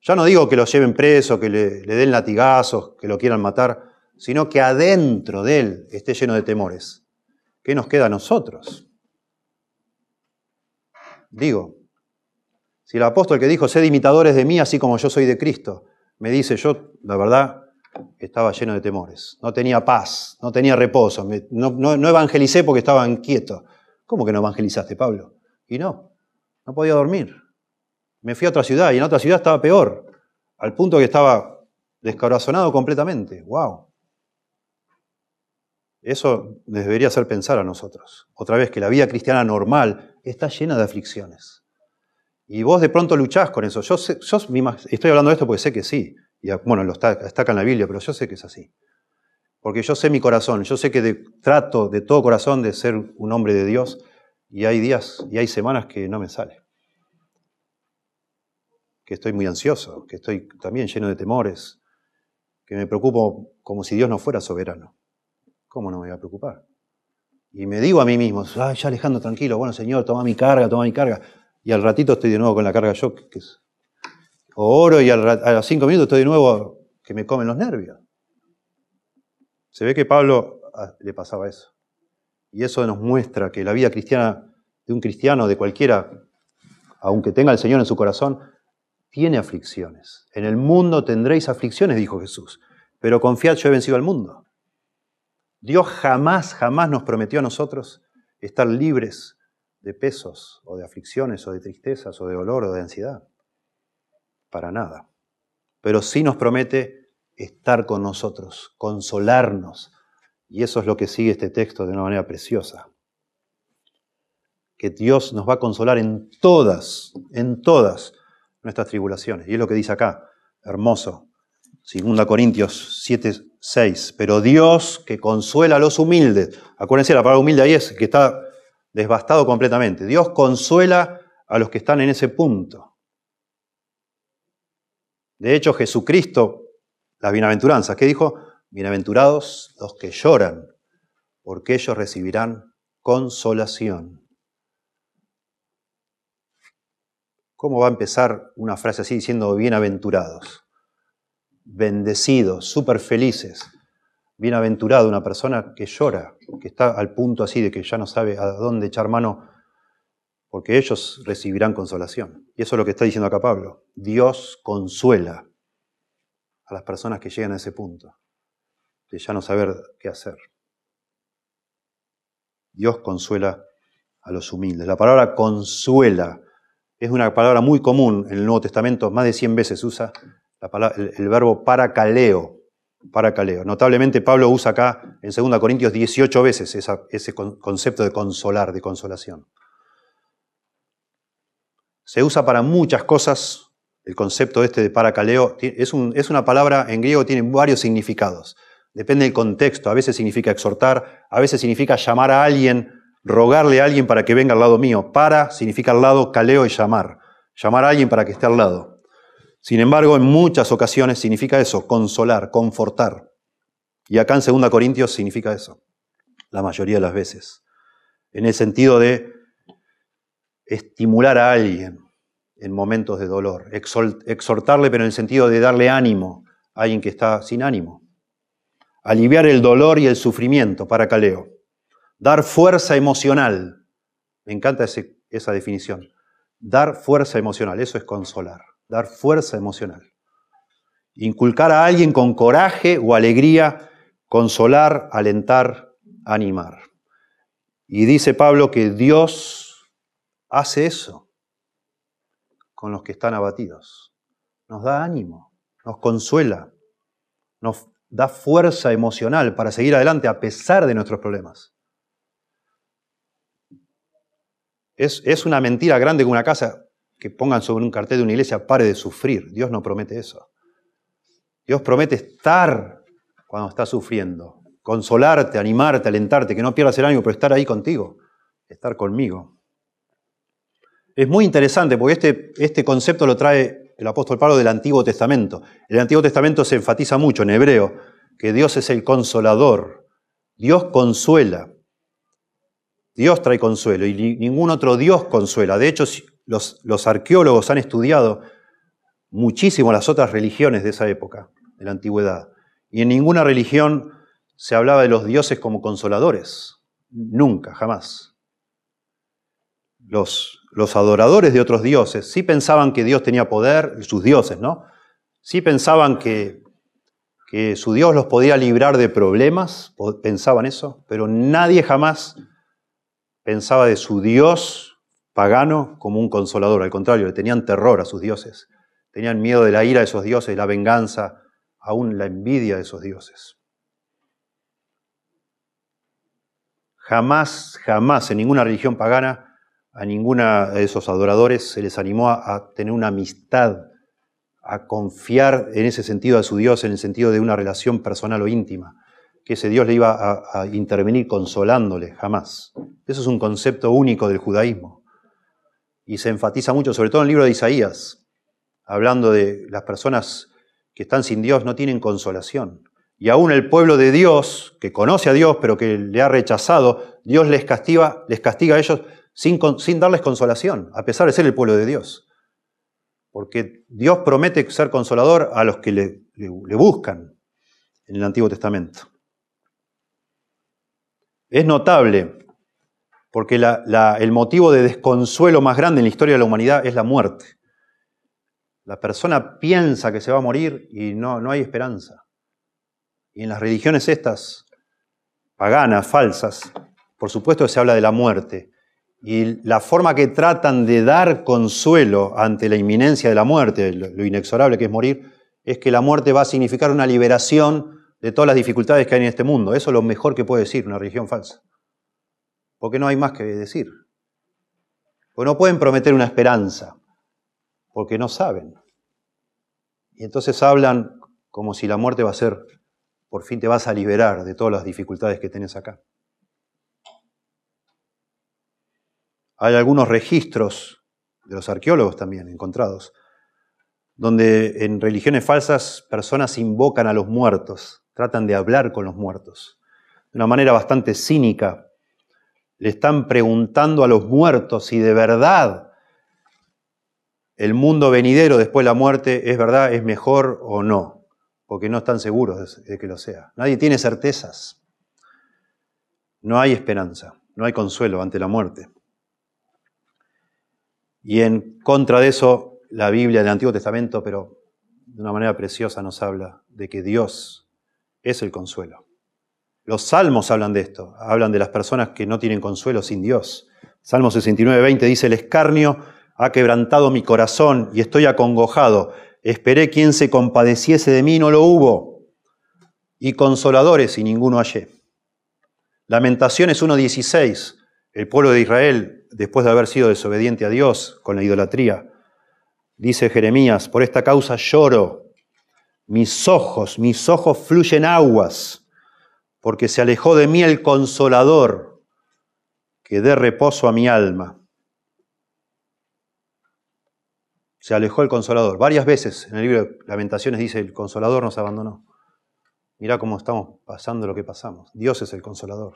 ya no digo que lo lleven preso, que le, le den latigazos, que lo quieran matar, sino que adentro de él esté lleno de temores. ¿Qué nos queda a nosotros? Digo, si el apóstol que dijo, sed imitadores de mí, así como yo soy de Cristo, me dice, yo, la verdad, estaba lleno de temores, no tenía paz, no tenía reposo, no, evangelicé porque estaba inquieto. ¿Cómo que no evangelizaste, Pablo? Y no, no podía dormir. Me fui a otra ciudad y en otra ciudad estaba peor, al punto que estaba descorazonado completamente. ¡Wow! Eso debería hacer pensar a nosotros. Otra vez que la vida cristiana normal está llena de aflicciones. Y vos de pronto luchás con eso. Yo, estoy hablando de esto porque sé que sí. Y, bueno, lo está, en la Biblia, pero yo sé que es así. Porque yo sé mi corazón, yo sé que trato de todo corazón de ser un hombre de Dios y hay días y hay semanas que no me sale. Que estoy muy ansioso, que estoy también lleno de temores, que me preocupo como si Dios no fuera soberano. ¿Cómo no me voy a preocupar? Y me digo a mí mismo, Ay, ya Alejandro, tranquilo, bueno Señor, toma mi carga, toma mi carga. Y al ratito estoy de nuevo con la carga yo, que es, oro y a los cinco minutos estoy de nuevo que me comen los nervios. Se ve que Pablo ah, le pasaba eso. Y eso nos muestra que la vida cristiana de un cristiano, de cualquiera, aunque tenga al Señor en su corazón, tiene aflicciones. En el mundo tendréis aflicciones, dijo Jesús, pero confiad, yo he vencido al mundo. Dios jamás, jamás nos prometió a nosotros estar libres de pesos o de aflicciones o de tristezas o de dolor o de ansiedad. Para nada. Pero sí nos promete estar con nosotros, consolarnos. Y eso es lo que sigue este texto de una manera preciosa. Que Dios nos va a consolar en todas, en todas nuestras tribulaciones. Y es lo que dice acá, hermoso. 2 Corintios 7, 6. Pero Dios que consuela a los humildes. Acuérdense, la palabra humilde ahí es que está devastado completamente. Dios consuela a los que están en ese punto. De hecho, Jesucristo, las bienaventuranzas, ¿qué dijo? Bienaventurados los que lloran, porque ellos recibirán consolación. ¿Cómo va a empezar una frase así diciendo bienaventurados? Bendecidos, súper felices. Bienaventurado una persona que llora, que está al punto así de que ya no sabe a dónde echar mano, porque ellos recibirán consolación. Y eso es lo que está diciendo acá Pablo. Dios consuela a las personas que llegan a ese punto, de ya no saber qué hacer. Dios consuela a los humildes. La palabra consuela es una palabra muy común en el Nuevo Testamento, más de 100 veces usa el, verbo paracaleo. Paracaleo. Notablemente Pablo usa acá en 2 Corintios 18 veces ese concepto de consolar, de consolación. Se usa para muchas cosas el concepto este de paracaleo. Es, es una palabra en griego tiene varios significados. Depende del contexto. A veces significa exhortar, a veces significa llamar a alguien, rogarle a alguien para que venga al lado mío. Para significa al lado, caleo y llamar. Llamar a alguien para que esté al lado. Sin embargo, en muchas ocasiones significa eso, consolar, confortar. Y acá en 2 Corintios significa eso, la mayoría de las veces. En el sentido de estimular a alguien en momentos de dolor, exhortarle pero en el sentido de darle ánimo a alguien que está sin ánimo, aliviar el dolor y el sufrimiento para Caleo, dar fuerza emocional, me encanta esa definición, dar fuerza emocional, eso es consolar, dar fuerza emocional, inculcar a alguien con coraje o alegría, consolar, alentar, animar. Y dice Pablo que Dios hace eso con los que están abatidos. Nos da ánimo, nos consuela, nos da fuerza emocional para seguir adelante a pesar de nuestros problemas. Es, es una mentira grande que una casa que pongan sobre un cartel de una iglesia pare de sufrir. Dios no promete eso. Dios promete estar cuando estás sufriendo, consolarte, animarte, alentarte, que no pierdas el ánimo, pero estar ahí contigo, estar conmigo. Es muy interesante porque este, este concepto lo trae el apóstol Pablo del Antiguo Testamento. En el Antiguo Testamento se enfatiza mucho en hebreo que Dios es el consolador. Dios consuela. Dios trae consuelo y ningún otro Dios consuela. De hecho, los, arqueólogos han estudiado muchísimo las otras religiones de esa época, de la antigüedad. Y en ninguna religión se hablaba de los dioses como consoladores. Nunca, jamás. Los, los adoradores de otros dioses sí pensaban que Dios tenía poder, sus dioses, ¿no? Sí pensaban que, que su Dios los podía librar de problemas, pensaban eso, pero nadie jamás pensaba de su Dios pagano como un consolador, al contrario, le tenían terror a sus dioses, tenían miedo de la ira de esos dioses, la venganza, aún la envidia de esos dioses. Jamás, jamás en ninguna religión pagana a ninguna de esos adoradores se les animó a, tener una amistad, a confiar en ese sentido a su Dios, en el sentido de una relación personal o íntima, que ese Dios le iba a, a intervenir consolándole, jamás. Eso es un concepto único del judaísmo. Y se enfatiza mucho, sobre todo en el libro de Isaías, hablando de las personas que están sin Dios no tienen consolación. Y aún el pueblo de Dios, que conoce a Dios pero que le ha rechazado, Dios les castiga, les castiga a ellos sin, darles consolación, a pesar de ser el pueblo de Dios. Porque Dios promete ser consolador a los que le, buscan en el Antiguo Testamento. Es notable porque el motivo de desconsuelo más grande en la historia de la humanidad es la muerte. La persona piensa que se va a morir y no, no hay esperanza. Y en las religiones estas, paganas, falsas, por supuesto que se habla de la muerte, y la forma que tratan de dar consuelo ante la inminencia de la muerte, lo inexorable que es morir, es que la muerte va a significar una liberación de todas las dificultades que hay en este mundo. Eso es lo mejor que puede decir una religión falsa. Porque no hay más que decir. Porque no pueden prometer una esperanza, porque no saben. Y entonces hablan como si la muerte va a ser, por fin te vas a liberar de todas las dificultades que tienes acá. Hay algunos registros de los arqueólogos también encontrados, donde en religiones falsas personas invocan a los muertos, tratan de hablar con los muertos. De una manera bastante cínica, le están preguntando a los muertos si de verdad el mundo venidero después de la muerte es verdad, es mejor o no, porque no están seguros de que lo sea. Nadie tiene certezas. No hay esperanza, no hay consuelo ante la muerte. Y en contra de eso, la Biblia del Antiguo Testamento, pero de una manera preciosa, nos habla de que Dios es el consuelo. Los salmos hablan de esto, hablan de las personas que no tienen consuelo sin Dios. Salmo 69, 20 dice, el escarnio ha quebrantado mi corazón y estoy acongojado. Esperé quien se compadeciese de mí, no lo hubo. Y consoladores y ninguno hallé. Lamentaciones 1.16, el pueblo de Israel después de haber sido desobediente a Dios con la idolatría. Dice Jeremías, por esta causa lloro, mis ojos, mis ojos fluyen aguas, porque se alejó de mí el consolador que dé reposo a mi alma. Se alejó el consolador. Varias veces en el libro de Lamentaciones dice, el consolador nos abandonó. Mirá cómo estamos pasando lo que pasamos. Dios es el consolador.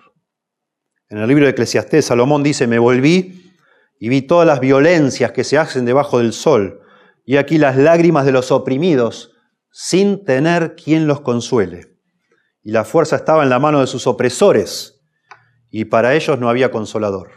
En el libro de Eclesiastés, Salomón dice, me volví y vi todas las violencias que se hacen debajo del sol, y aquí las lágrimas de los oprimidos, sin tener quien los consuele. Y la fuerza estaba en la mano de sus opresores, y para ellos no había consolador.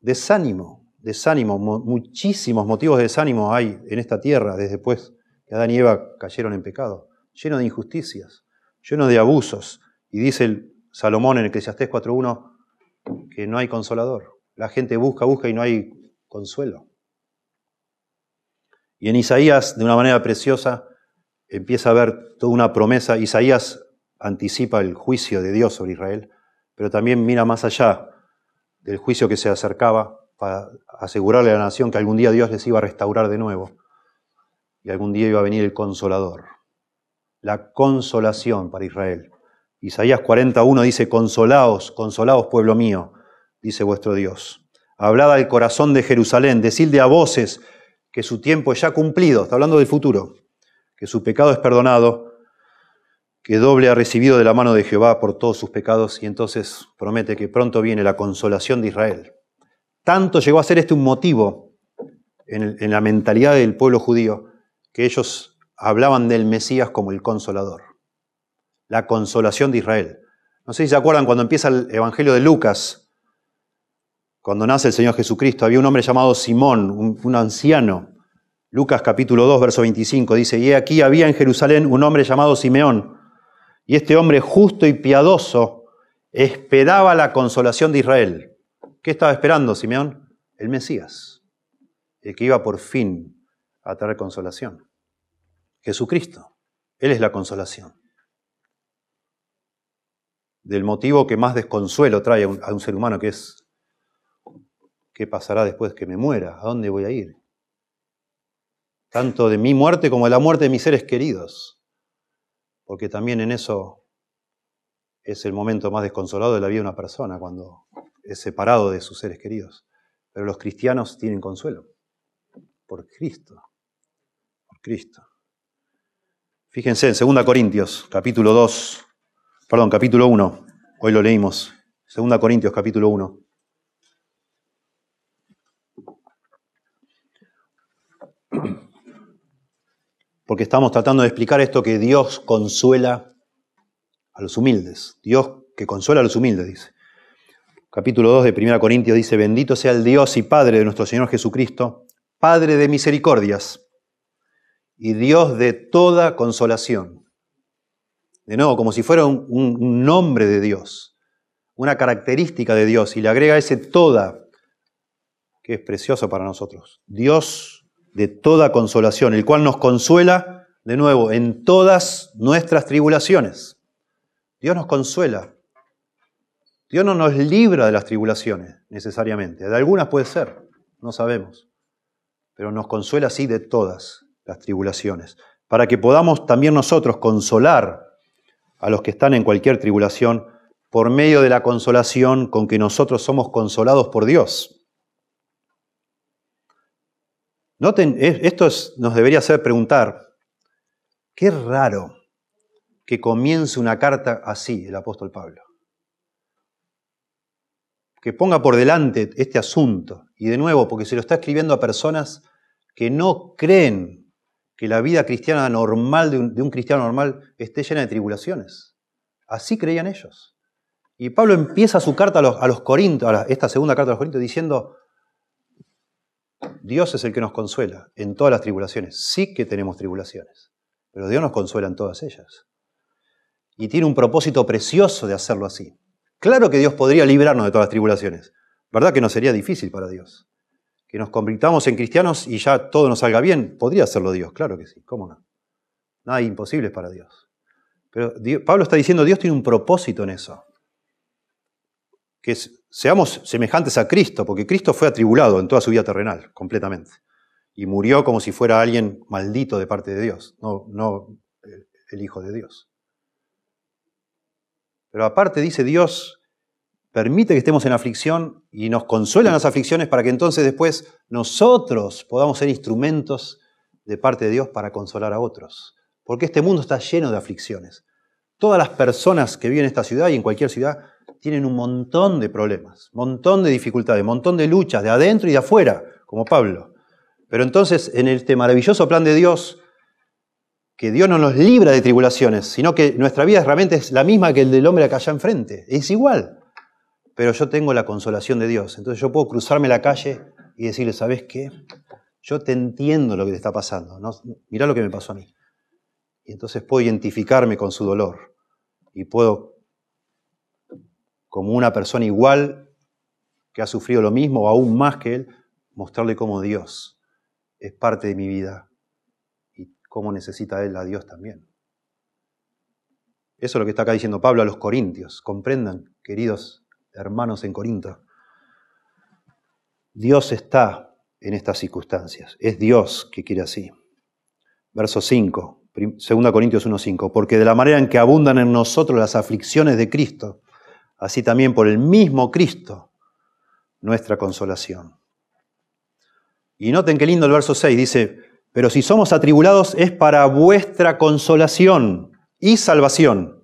Desánimo, desánimo, muchísimos motivos de desánimo hay en esta tierra desde después que Adán y Eva cayeron en pecado, lleno de injusticias, lleno de abusos. Y dice el Salomón en Eclesiastés 4.1 que no hay consolador. La gente busca, busca y no hay consuelo. Y en Isaías, de una manera preciosa, empieza a ver toda una promesa. Isaías anticipa el juicio de Dios sobre Israel, pero también mira más allá del juicio que se acercaba para asegurarle a la nación que algún día Dios les iba a restaurar de nuevo y algún día iba a venir el consolador, la consolación para Israel. Isaías 41 dice, consolaos, consolaos pueblo mío, dice vuestro Dios. Hablad al corazón de Jerusalén, decidle a voces que su tiempo es ya cumplido, está hablando del futuro, que su pecado es perdonado, que doble ha recibido de la mano de Jehová por todos sus pecados y entonces promete que pronto viene la consolación de Israel. Tanto llegó a ser este un motivo en, la mentalidad del pueblo judío que ellos hablaban del Mesías como el consolador la consolación de Israel. No sé si se acuerdan cuando empieza el Evangelio de Lucas, cuando nace el Señor Jesucristo, había un hombre llamado Simón, un, anciano. Lucas capítulo 2, verso 25 dice, y aquí había en Jerusalén un hombre llamado Simeón, y este hombre justo y piadoso esperaba la consolación de Israel. ¿Qué estaba esperando Simeón? El Mesías, el que iba por fin a traer consolación. Jesucristo, Él es la consolación del motivo que más desconsuelo trae a un, ser humano, que es, ¿qué pasará después que me muera? ¿A dónde voy a ir? Tanto de mi muerte como de la muerte de mis seres queridos. Porque también en eso es el momento más desconsolado de la vida de una persona, cuando es separado de sus seres queridos. Pero los cristianos tienen consuelo. Por Cristo. Por Cristo. Fíjense en 2 Corintios, capítulo 2, Perdón, capítulo 1. Hoy lo leímos. Segunda Corintios, capítulo 1. Porque estamos tratando de explicar esto que Dios consuela a los humildes. Dios que consuela a los humildes, dice. Capítulo 2 de 1 Corintios dice, bendito sea el Dios y Padre de nuestro Señor Jesucristo, Padre de misericordias y Dios de toda consolación de nuevo, como si fuera un, nombre de Dios, una característica de Dios, y le agrega ese toda, que es precioso para nosotros. Dios de toda consolación, el cual nos consuela, de nuevo, en todas nuestras tribulaciones. Dios nos consuela. Dios no nos libra de las tribulaciones, necesariamente. De algunas puede ser, no sabemos. Pero nos consuela sí de todas las tribulaciones, para que podamos también nosotros consolar a los que están en cualquier tribulación por medio de la consolación con que nosotros somos consolados por Dios. Noten, esto nos debería hacer preguntar, qué raro que comience una carta así el apóstol Pablo. Que ponga por delante este asunto, y de nuevo, porque se lo está escribiendo a personas que no creen que la vida cristiana normal de un, cristiano normal esté llena de tribulaciones. Así creían ellos. Y Pablo empieza su carta a los, Corintios, esta segunda carta a los Corintios, diciendo, Dios es el que nos consuela en todas las tribulaciones. Sí que tenemos tribulaciones, pero Dios nos consuela en todas ellas. Y tiene un propósito precioso de hacerlo así. Claro que Dios podría librarnos de todas las tribulaciones. ¿Verdad que no sería difícil para Dios? que nos convirtamos en cristianos y ya todo nos salga bien. Podría hacerlo Dios, claro que sí, ¿cómo no? Nada imposible para Dios. Pero Pablo está diciendo, Dios tiene un propósito en eso. Que seamos semejantes a Cristo, porque Cristo fue atribulado en toda su vida terrenal, completamente. Y murió como si fuera alguien maldito de parte de Dios, no, no el Hijo de Dios. Pero aparte dice Dios, permite que estemos en aflicción y nos consuela en las aflicciones para que entonces después nosotros podamos ser instrumentos de parte de Dios para consolar a otros. Porque este mundo está lleno de aflicciones. Todas las personas que viven en esta ciudad y en cualquier ciudad tienen un montón de problemas, montón de dificultades, montón de luchas de adentro y de afuera, como Pablo. Pero entonces, en este maravilloso plan de Dios, que Dios no nos libra de tribulaciones, sino que nuestra vida realmente es la misma que el del hombre acá allá enfrente. Es igual. Pero yo tengo la consolación de Dios. Entonces yo puedo cruzarme la calle y decirle, ¿sabes qué? Yo te entiendo lo que te está pasando. ¿no? Mirá lo que me pasó a mí. Y entonces puedo identificarme con su dolor. Y puedo, como una persona igual que ha sufrido lo mismo o aún más que él, mostrarle cómo Dios es parte de mi vida cómo necesita él a Dios también. Eso es lo que está acá diciendo Pablo a los corintios. Comprendan, queridos hermanos en Corinto. Dios está en estas circunstancias. Es Dios que quiere así. Verso 5, 2 Corintios 1.5. Porque de la manera en que abundan en nosotros las aflicciones de Cristo, así también por el mismo Cristo, nuestra consolación. Y noten qué lindo el verso 6. Dice, pero si somos atribulados es para vuestra consolación y salvación.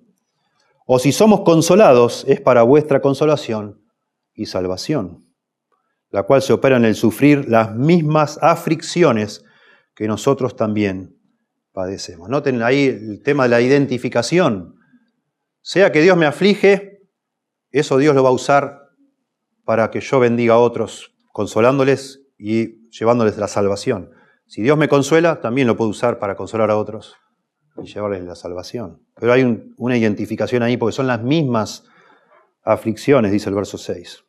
O si somos consolados es para vuestra consolación y salvación, la cual se opera en el sufrir las mismas aflicciones que nosotros también padecemos. Noten ahí el tema de la identificación. Sea que Dios me aflige, eso Dios lo va a usar para que yo bendiga a otros, consolándoles y llevándoles la salvación. Si Dios me consuela, también lo puedo usar para consolar a otros y llevarles la salvación. Pero hay una identificación ahí porque son las mismas aflicciones, dice el verso 6.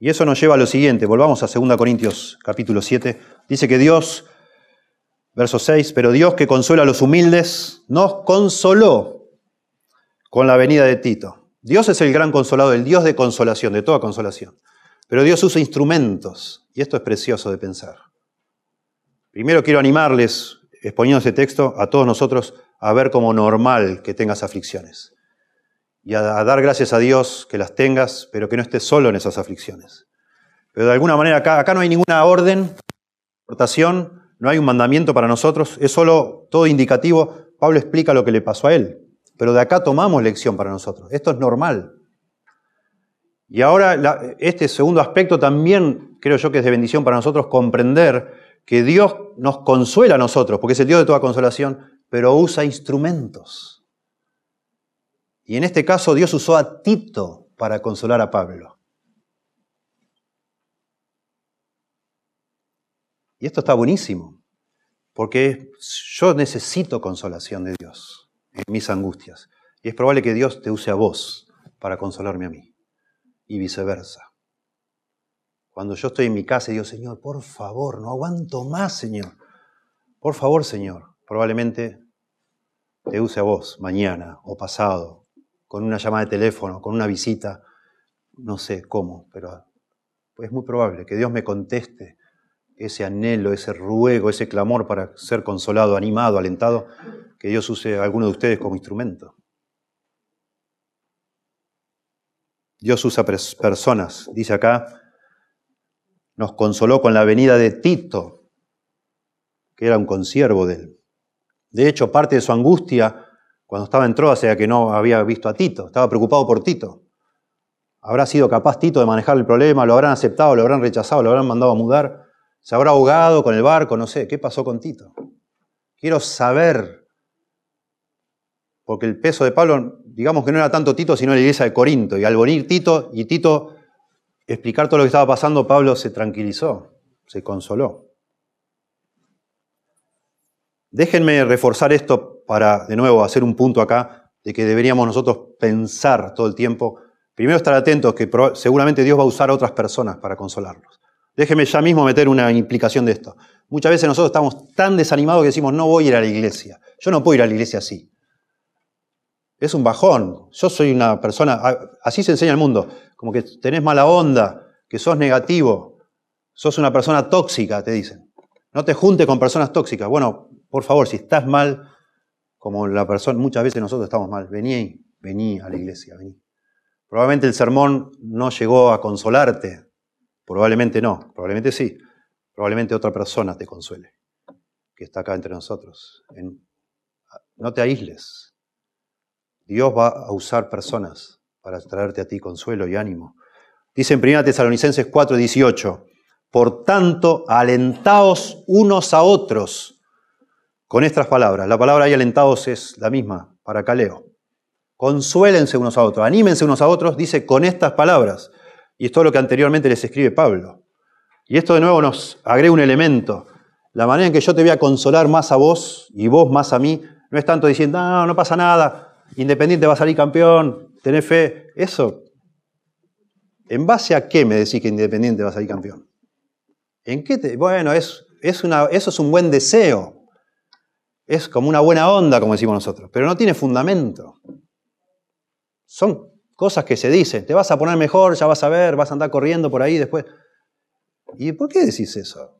Y eso nos lleva a lo siguiente, volvamos a 2 Corintios capítulo 7, dice que Dios, verso 6, pero Dios que consuela a los humildes, nos consoló con la venida de Tito. Dios es el gran consolador, el Dios de consolación, de toda consolación. Pero Dios usa instrumentos, y esto es precioso de pensar. Primero quiero animarles, exponiendo este texto, a todos nosotros a ver como normal que tengas aflicciones. Y a, dar gracias a Dios que las tengas, pero que no estés solo en esas aflicciones. Pero de alguna manera acá, acá no hay ninguna orden, exhortación, no hay un mandamiento para nosotros, es solo todo indicativo. Pablo explica lo que le pasó a él, pero de acá tomamos lección para nosotros. Esto es normal. Y ahora este segundo aspecto también creo yo que es de bendición para nosotros comprender que Dios nos consuela a nosotros, porque es el Dios de toda consolación, pero usa instrumentos. Y en este caso Dios usó a Tito para consolar a Pablo. Y esto está buenísimo, porque yo necesito consolación de Dios en mis angustias. Y es probable que Dios te use a vos para consolarme a mí y viceversa. Cuando yo estoy en mi casa y digo, Señor, por favor, no aguanto más, Señor. Por favor, Señor, probablemente te use a vos mañana o pasado, con una llamada de teléfono, con una visita, no sé cómo, pero es muy probable que Dios me conteste ese anhelo, ese ruego, ese clamor para ser consolado, animado, alentado, que Dios use a alguno de ustedes como instrumento. Dios usa personas. Dice acá, nos consoló con la venida de Tito, que era un consiervo de él. De hecho, parte de su angustia cuando estaba en Troas era que no había visto a Tito, estaba preocupado por Tito. ¿Habrá sido capaz Tito de manejar el problema? ¿Lo habrán aceptado? ¿Lo habrán rechazado? ¿Lo habrán mandado a mudar? ¿Se habrá ahogado con el barco? No sé. ¿Qué pasó con Tito? Quiero saber porque el peso de Pablo, digamos que no era tanto Tito, sino la iglesia de Corinto. Y al venir Tito y Tito explicar todo lo que estaba pasando, Pablo se tranquilizó, se consoló. Déjenme reforzar esto para, de nuevo, hacer un punto acá de que deberíamos nosotros pensar todo el tiempo. Primero estar atentos que seguramente Dios va a usar a otras personas para consolarlos. Déjenme ya mismo meter una implicación de esto. Muchas veces nosotros estamos tan desanimados que decimos, no voy a ir a la iglesia. Yo no puedo ir a la iglesia así es un bajón. Yo soy una persona, así se enseña el mundo, como que tenés mala onda, que sos negativo, sos una persona tóxica, te dicen. No te juntes con personas tóxicas. Bueno, por favor, si estás mal, como la persona, muchas veces nosotros estamos mal, vení, vení a la iglesia, vení. Probablemente el sermón no llegó a consolarte, probablemente no, probablemente sí, probablemente otra persona te consuele, que está acá entre nosotros. no te aísles, Dios va a usar personas para traerte a ti consuelo y ánimo. Dice en 1 Tesalonicenses 4, 18, por tanto, alentaos unos a otros con estas palabras. La palabra ahí alentaos es la misma, para Caleo. Consuélense unos a otros, anímense unos a otros, dice con estas palabras. Y es todo lo que anteriormente les escribe Pablo. Y esto de nuevo nos agrega un elemento. La manera en que yo te voy a consolar más a vos y vos más a mí, no es tanto diciendo, no, no pasa nada, Independiente va a salir campeón, tenés fe. Eso, ¿en base a qué me decís que Independiente va a salir campeón? ¿En qué te, bueno, es, es una, eso es un buen deseo. Es como una buena onda, como decimos nosotros, pero no tiene fundamento. Son cosas que se dicen. Te vas a poner mejor, ya vas a ver, vas a andar corriendo por ahí después. ¿Y por qué decís eso?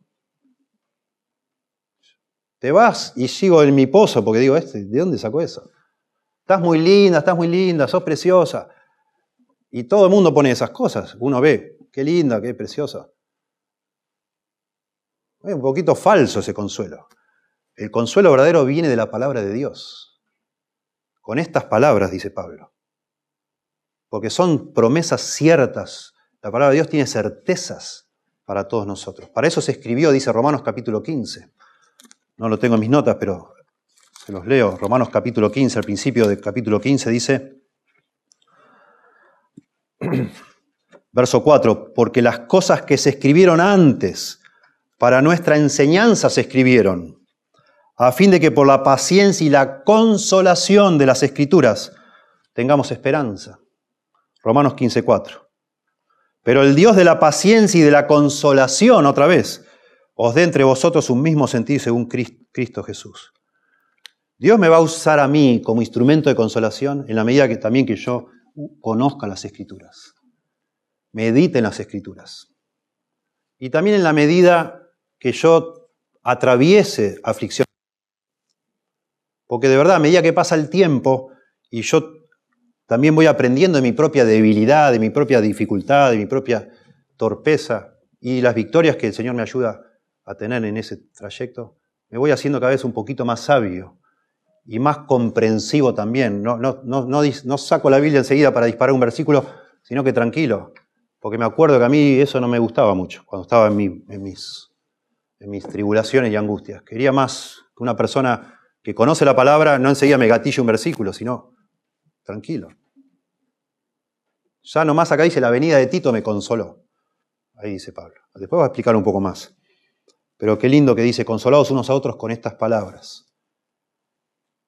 Te vas y sigo en mi pozo porque digo, este, ¿de dónde sacó eso? Estás muy linda, estás muy linda, sos preciosa. Y todo el mundo pone esas cosas. Uno ve, qué linda, qué preciosa. Es un poquito falso ese consuelo. El consuelo verdadero viene de la palabra de Dios. Con estas palabras, dice Pablo. Porque son promesas ciertas. La palabra de Dios tiene certezas para todos nosotros. Para eso se escribió, dice Romanos capítulo 15. No lo tengo en mis notas, pero se los leo. Romanos capítulo 15, al principio del capítulo 15 dice, verso 4, porque las cosas que se escribieron antes para nuestra enseñanza se escribieron, a fin de que por la paciencia y la consolación de las escrituras tengamos esperanza. Romanos 15, 4. Pero el Dios de la paciencia y de la consolación, otra vez, os dé entre vosotros un mismo sentir según Cristo Jesús. Dios me va a usar a mí como instrumento de consolación en la medida que también que yo conozca las escrituras, medite en las escrituras. Y también en la medida que yo atraviese aflicción. Porque de verdad, a medida que pasa el tiempo y yo también voy aprendiendo de mi propia debilidad, de mi propia dificultad, de mi propia torpeza y las victorias que el Señor me ayuda a tener en ese trayecto, me voy haciendo cada vez un poquito más sabio y más comprensivo también. No, saco la Biblia enseguida para disparar un versículo, sino que tranquilo, porque me acuerdo que a mí eso no me gustaba mucho cuando estaba en, en, mis, en mis tribulaciones y angustias. Quería más que una persona que conoce la palabra no enseguida me gatille un versículo, sino tranquilo. Ya nomás acá dice la venida de Tito me consoló. Ahí dice Pablo. Después va a explicar un poco más. Pero qué lindo que dice, consolados unos a otros con estas palabras.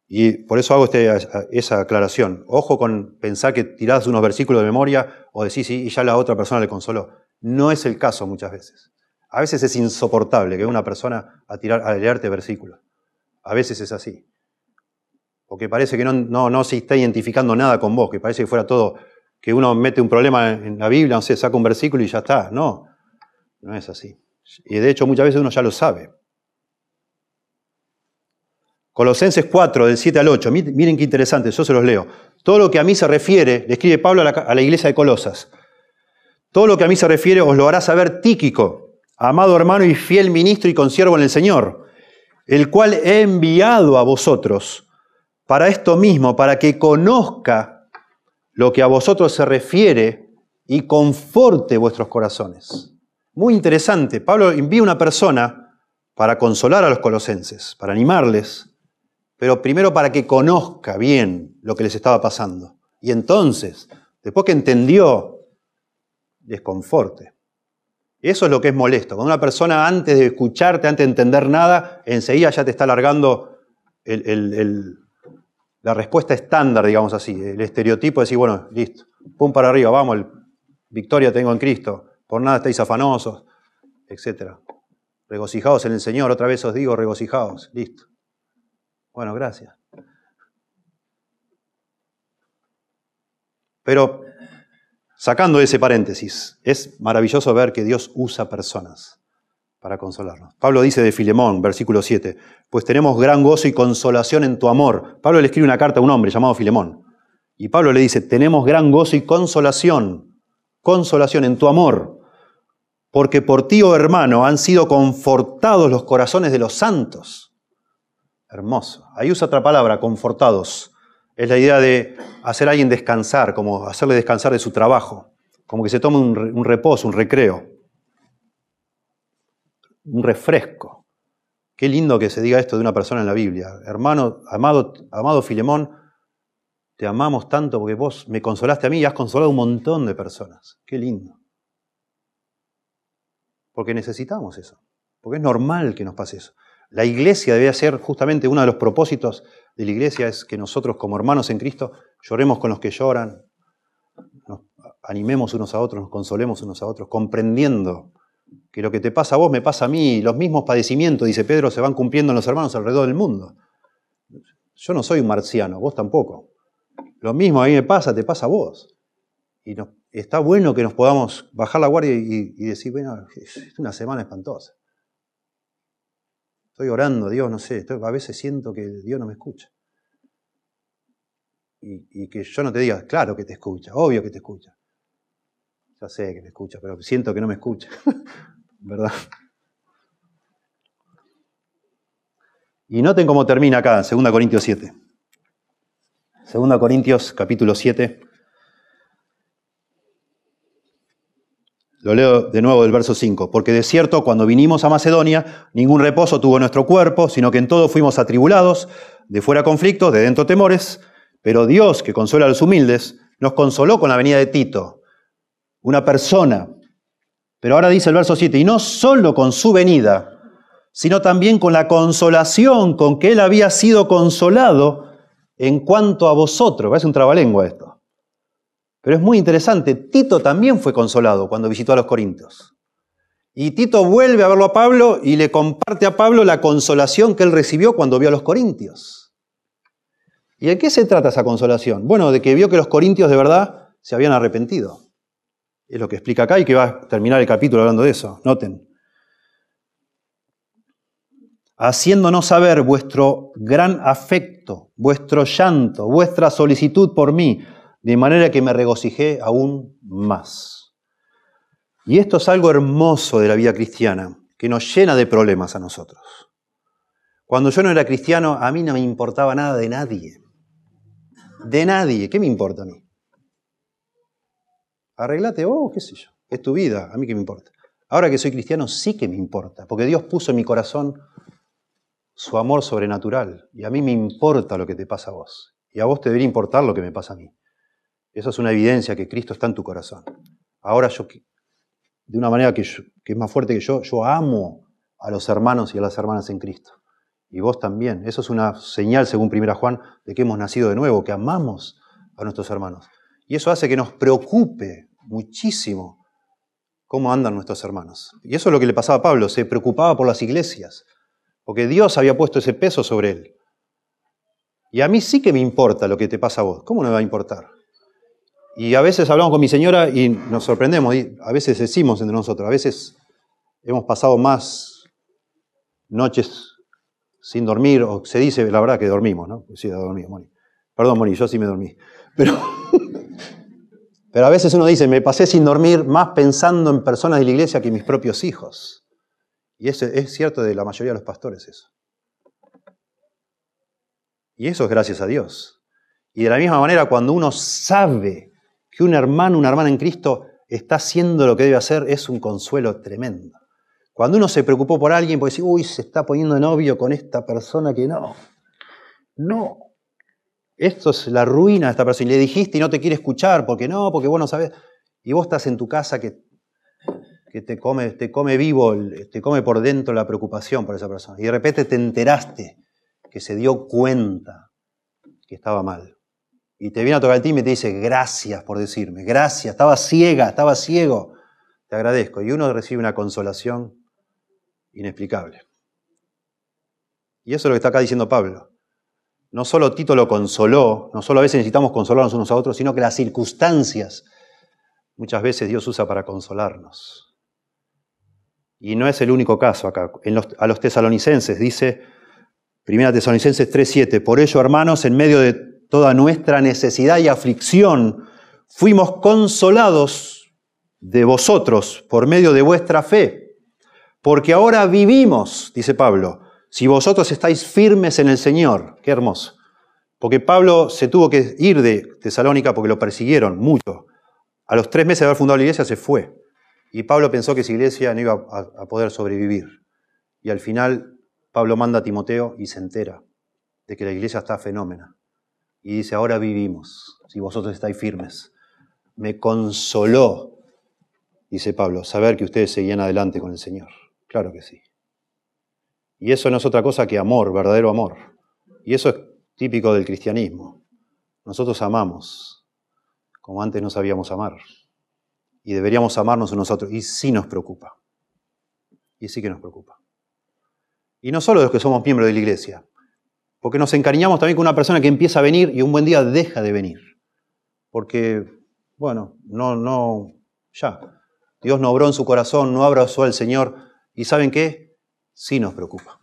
Y por eso hago este, esa aclaración. Ojo con pensar que tirás unos versículos de memoria o decís y ya la otra persona le consoló. No es el caso muchas veces. A veces es insoportable que una persona a, tirar, a leerte versículos. A veces es así. Porque parece que no, no, no se está identificando nada con vos, que parece que fuera todo, que uno mete un problema en la Biblia, no sé, saca un versículo y ya está. No, no es así. Y de hecho muchas veces uno ya lo sabe. Colosenses 4, del 7 al 8. Miren qué interesante, yo se los leo. Todo lo que a mí se refiere, le escribe Pablo a la, a la iglesia de Colosas. Todo lo que a mí se refiere os lo hará saber Tíquico, amado hermano y fiel ministro y consiervo en el Señor, el cual he enviado a vosotros para esto mismo, para que conozca lo que a vosotros se refiere y conforte vuestros corazones. Muy interesante, Pablo envía una persona para consolar a los colosenses, para animarles, pero primero para que conozca bien lo que les estaba pasando. Y entonces, después que entendió, desconforte. Eso es lo que es molesto. Cuando una persona antes de escucharte, antes de entender nada, enseguida ya te está alargando la respuesta estándar, digamos así, el estereotipo de decir, bueno, listo, pum para arriba, vamos, victoria tengo en Cristo, por nada estáis afanosos, etc. Regocijaos en el Señor, otra vez os digo, regocijaos, listo. Bueno, gracias. Pero sacando ese paréntesis, es maravilloso ver que Dios usa personas para consolarnos. Pablo dice de Filemón, versículo 7, pues tenemos gran gozo y consolación en tu amor. Pablo le escribe una carta a un hombre llamado Filemón. Y Pablo le dice, tenemos gran gozo y consolación, consolación en tu amor, porque por ti, oh hermano, han sido confortados los corazones de los santos. Hermoso. Ahí usa otra palabra, confortados. Es la idea de hacer a alguien descansar, como hacerle descansar de su trabajo, como que se tome un, reposo, un recreo, un refresco. Qué lindo que se diga esto de una persona en la Biblia. Hermano, amado, amado Filemón, te amamos tanto porque vos me consolaste a mí y has consolado a un montón de personas. Qué lindo. Porque necesitamos eso. Porque es normal que nos pase eso. La iglesia debe ser justamente uno de los propósitos de la iglesia es que nosotros como hermanos en Cristo lloremos con los que lloran, nos animemos unos a otros, nos consolemos unos a otros, comprendiendo que lo que te pasa a vos me pasa a mí, los mismos padecimientos, dice Pedro, se van cumpliendo en los hermanos alrededor del mundo. Yo no soy un marciano, vos tampoco. Lo mismo a mí me pasa, te pasa a vos. Y está bueno que nos podamos bajar la guardia y, y decir, bueno, es una semana espantosa. Estoy orando, Dios, no sé, a veces siento que Dios no me escucha. Y, que yo no te diga, claro que te escucha, obvio que te escucha. Ya sé que te escucha, pero siento que no me escucha. ¿Verdad? Y noten cómo termina acá, 2 Corintios 7. 2 Corintios capítulo 7. Lo leo de nuevo del verso 5. Porque de cierto, cuando vinimos a Macedonia, ningún reposo tuvo nuestro cuerpo, sino que en todo fuimos atribulados, de fuera conflictos, de dentro temores, pero Dios, que consuela a los humildes, nos consoló con la venida de Tito, una persona. Pero ahora dice el verso 7, y no solo con su venida, sino también con la consolación con que él había sido consolado en cuanto a vosotros. Es un trabalengua esto. Pero es muy interesante, Tito también fue consolado cuando visitó a los Corintios. Y Tito vuelve a verlo a Pablo y le comparte a Pablo la consolación que él recibió cuando vio a los Corintios. ¿Y de qué se trata esa consolación? Bueno, de que vio que los Corintios de verdad se habían arrepentido. Es lo que explica acá y que va a terminar el capítulo hablando de eso. Noten. Haciéndonos saber vuestro gran afecto, vuestro llanto, vuestra solicitud por mí, de manera que me regocijé aún más. Y esto es algo hermoso de la vida cristiana, que nos llena de problemas a nosotros. Cuando yo no era cristiano, a mí no me importaba nada de nadie. De nadie. ¿Qué me importa a mí? Arreglate vos, qué sé yo. Es tu vida, a mí qué me importa. Ahora que soy cristiano, sí que me importa, porque Dios puso en mi corazón su amor sobrenatural. Y a mí me importa lo que te pasa a vos. Y a vos te debería importar lo que me pasa a mí. Eso es una evidencia que Cristo está en tu corazón. Ahora yo, de una manera que, es más fuerte que yo, yo amo a los hermanos y a las hermanas en Cristo. Y vos también. Eso es una señal, según 1 Juan, de que hemos nacido de nuevo, que amamos a nuestros hermanos. Y eso hace que nos preocupe muchísimo cómo andan nuestros hermanos. Y eso es lo que le pasaba a Pablo, se preocupaba por las iglesias, porque Dios había puesto ese peso sobre él. Y a mí sí que me importa lo que te pasa a vos. ¿Cómo no me va a importar? Y a veces hablamos con mi señora y nos sorprendemos, y a veces decimos entre nosotros, a veces hemos pasado más noches sin dormir, o se dice la verdad que dormimos, ¿no? Sí, dormimos, Moni. Perdón, Moni, yo sí me dormí. Pero, pero a veces uno dice, me pasé sin dormir más pensando en personas de la iglesia que mis propios hijos. Y eso es cierto de la mayoría de los pastores eso. Y eso es gracias a Dios. Y de la misma manera, cuando uno sabe que un hermano, una hermana en Cristo está haciendo lo que debe hacer es un consuelo tremendo. Cuando uno se preocupó por alguien, puede decir, uy, se está poniendo novio con esta persona que no. No. Esto es la ruina de esta persona. Y le dijiste y no te quiere escuchar, porque no, porque vos no sabés. Y vos estás en tu casa que, que te, come, te come vivo, te come por dentro la preocupación por esa persona. Y de repente te enteraste que se dio cuenta que estaba mal y te viene a tocar el timbre y te dice, gracias por decirme, gracias, estaba ciega, estaba ciego, te agradezco. Y uno recibe una consolación inexplicable. Y eso es lo que está acá diciendo Pablo. No solo Tito lo consoló, no solo a veces necesitamos consolarnos unos a otros, sino que las circunstancias muchas veces Dios usa para consolarnos. Y no es el único caso acá. a los tesalonicenses dice, 1 Tesalonicenses 3.7, por ello hermanos, en medio de toda nuestra necesidad y aflicción, fuimos consolados de vosotros por medio de vuestra fe. Porque ahora vivimos, dice Pablo, si vosotros estáis firmes en el Señor. Qué hermoso. Porque Pablo se tuvo que ir de Tesalónica porque lo persiguieron mucho. A los tres meses de haber fundado la iglesia se fue. Y Pablo pensó que esa iglesia no iba a, poder sobrevivir. Y al final Pablo manda a Timoteo y se entera de que la iglesia está fenómena. Y dice, ahora vivimos, si vosotros estáis firmes. Me consoló, dice Pablo, saber que ustedes seguían adelante con el Señor. Claro que sí. Y eso no es otra cosa que amor, verdadero amor. Y eso es típico del cristianismo. Nosotros amamos como antes no sabíamos amar. Y deberíamos amarnos a nosotros. Y sí nos preocupa. Y sí que nos preocupa. Y no solo los que somos miembros de la iglesia, porque nos encariñamos también con una persona que empieza a venir y un buen día deja de venir. Porque, bueno, no, no, ya. Dios no obró en su corazón, no abrazó al Señor. ¿Y saben qué? Sí nos preocupa.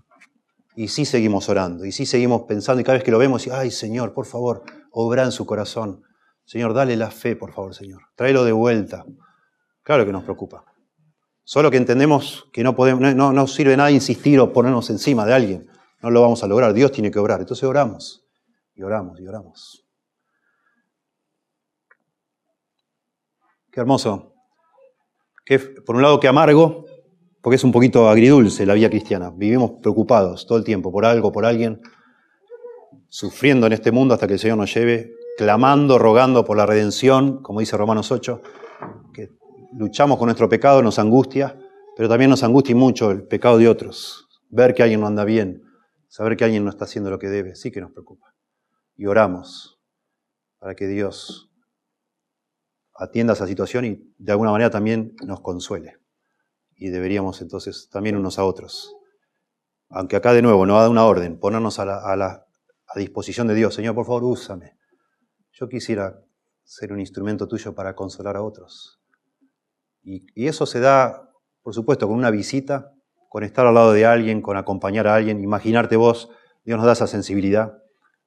Y sí seguimos orando, y sí seguimos pensando, y cada vez que lo vemos, ay Señor, por favor, obra en su corazón. Señor, dale la fe, por favor, Señor. Tráelo de vuelta. Claro que nos preocupa. Solo que entendemos que no, podemos, no, no sirve nada insistir o ponernos encima de alguien. No lo vamos a lograr. Dios tiene que obrar. Entonces oramos. Y oramos y oramos. Qué hermoso. Que, por un lado, qué amargo, porque es un poquito agridulce la vida cristiana. Vivimos preocupados todo el tiempo por algo, por alguien, sufriendo en este mundo hasta que el Señor nos lleve clamando, rogando por la redención, como dice Romanos 8, que luchamos con nuestro pecado, nos angustia, pero también nos angustia mucho el pecado de otros. Ver que alguien no anda bien, saber que alguien no está haciendo lo que debe, sí que nos preocupa. Y oramos para que Dios atienda esa situación y de alguna manera también nos consuele. Y deberíamos entonces también unos a otros. Aunque acá de nuevo no da una orden, ponernos a, la, a disposición de Dios. Señor, por favor, úsame yo quisiera ser un instrumento tuyo para consolar a otros. Y, eso se da, por supuesto, con una visita, con estar al lado de alguien, con acompañar a alguien, imaginarte vos, Dios nos da esa sensibilidad.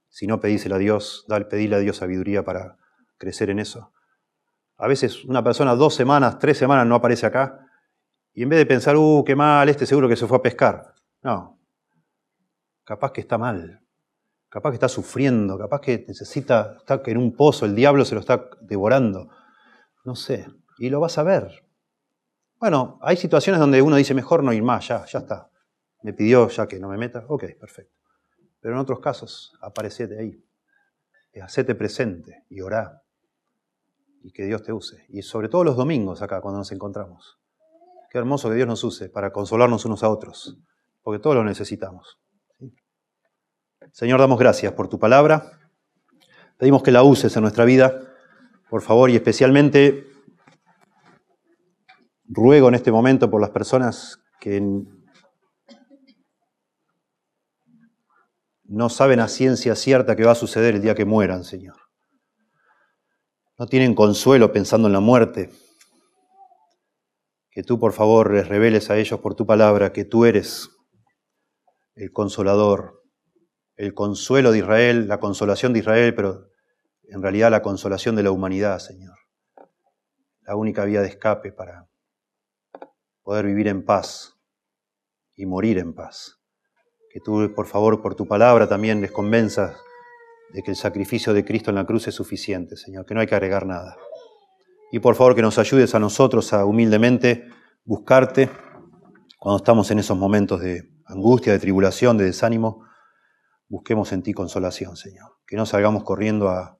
Si no, pedísela a Dios, pedíle a Dios sabiduría para crecer en eso. A veces una persona dos semanas, tres semanas no aparece acá y en vez de pensar, uh, qué mal, este seguro que se fue a pescar. No, capaz que está mal, capaz que está sufriendo, capaz que necesita, está en un pozo, el diablo se lo está devorando, no sé, y lo vas a ver. Bueno, hay situaciones donde uno dice, mejor no ir más, ya, ya está. Me pidió ya que no me meta, ok, perfecto. Pero en otros casos, aparecete ahí, hacete presente y orá, y que Dios te use. Y sobre todo los domingos acá, cuando nos encontramos. Qué hermoso que Dios nos use para consolarnos unos a otros, porque todos lo necesitamos. Señor, damos gracias por tu palabra. Pedimos que la uses en nuestra vida, por favor, y especialmente ruego en este momento por las personas que no saben a ciencia cierta qué va a suceder el día que mueran, Señor. No tienen consuelo pensando en la muerte. Que tú, por favor, les reveles a ellos por tu palabra que tú eres el consolador, el consuelo de Israel, la consolación de Israel, pero en realidad la consolación de la humanidad, Señor. La única vía de escape para poder vivir en paz y morir en paz. Que tú, por favor, por tu palabra también les convenzas de que el sacrificio de Cristo en la cruz es suficiente, Señor, que no hay que agregar nada. Y por favor que nos ayudes a nosotros a humildemente buscarte cuando estamos en esos momentos de angustia, de tribulación, de desánimo busquemos en ti consolación, Señor. Que no salgamos corriendo a,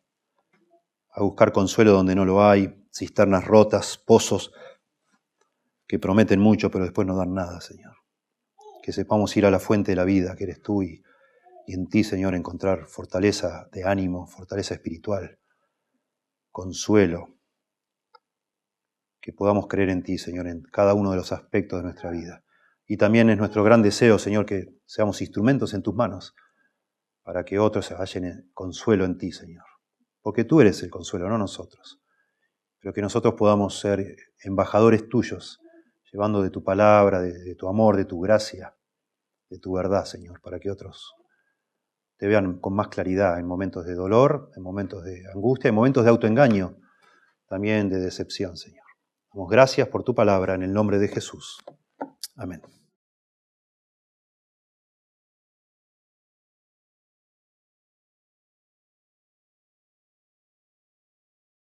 buscar consuelo donde no lo hay, cisternas rotas, pozos que prometen mucho pero después no dan nada, Señor. Que sepamos ir a la fuente de la vida, que eres tú, y en ti, Señor, encontrar fortaleza de ánimo, fortaleza espiritual, consuelo. Que podamos creer en ti, Señor, en cada uno de los aspectos de nuestra vida. Y también es nuestro gran deseo, Señor, que seamos instrumentos en tus manos para que otros se hallen consuelo en ti, Señor. Porque tú eres el consuelo, no nosotros. Pero que nosotros podamos ser embajadores tuyos, llevando de tu palabra, de, tu amor, de tu gracia, de tu verdad, Señor, para que otros te vean con más claridad en momentos de dolor, en momentos de angustia, en momentos de autoengaño, también de decepción, Señor. Damos gracias por tu palabra en el nombre de Jesús. Amén.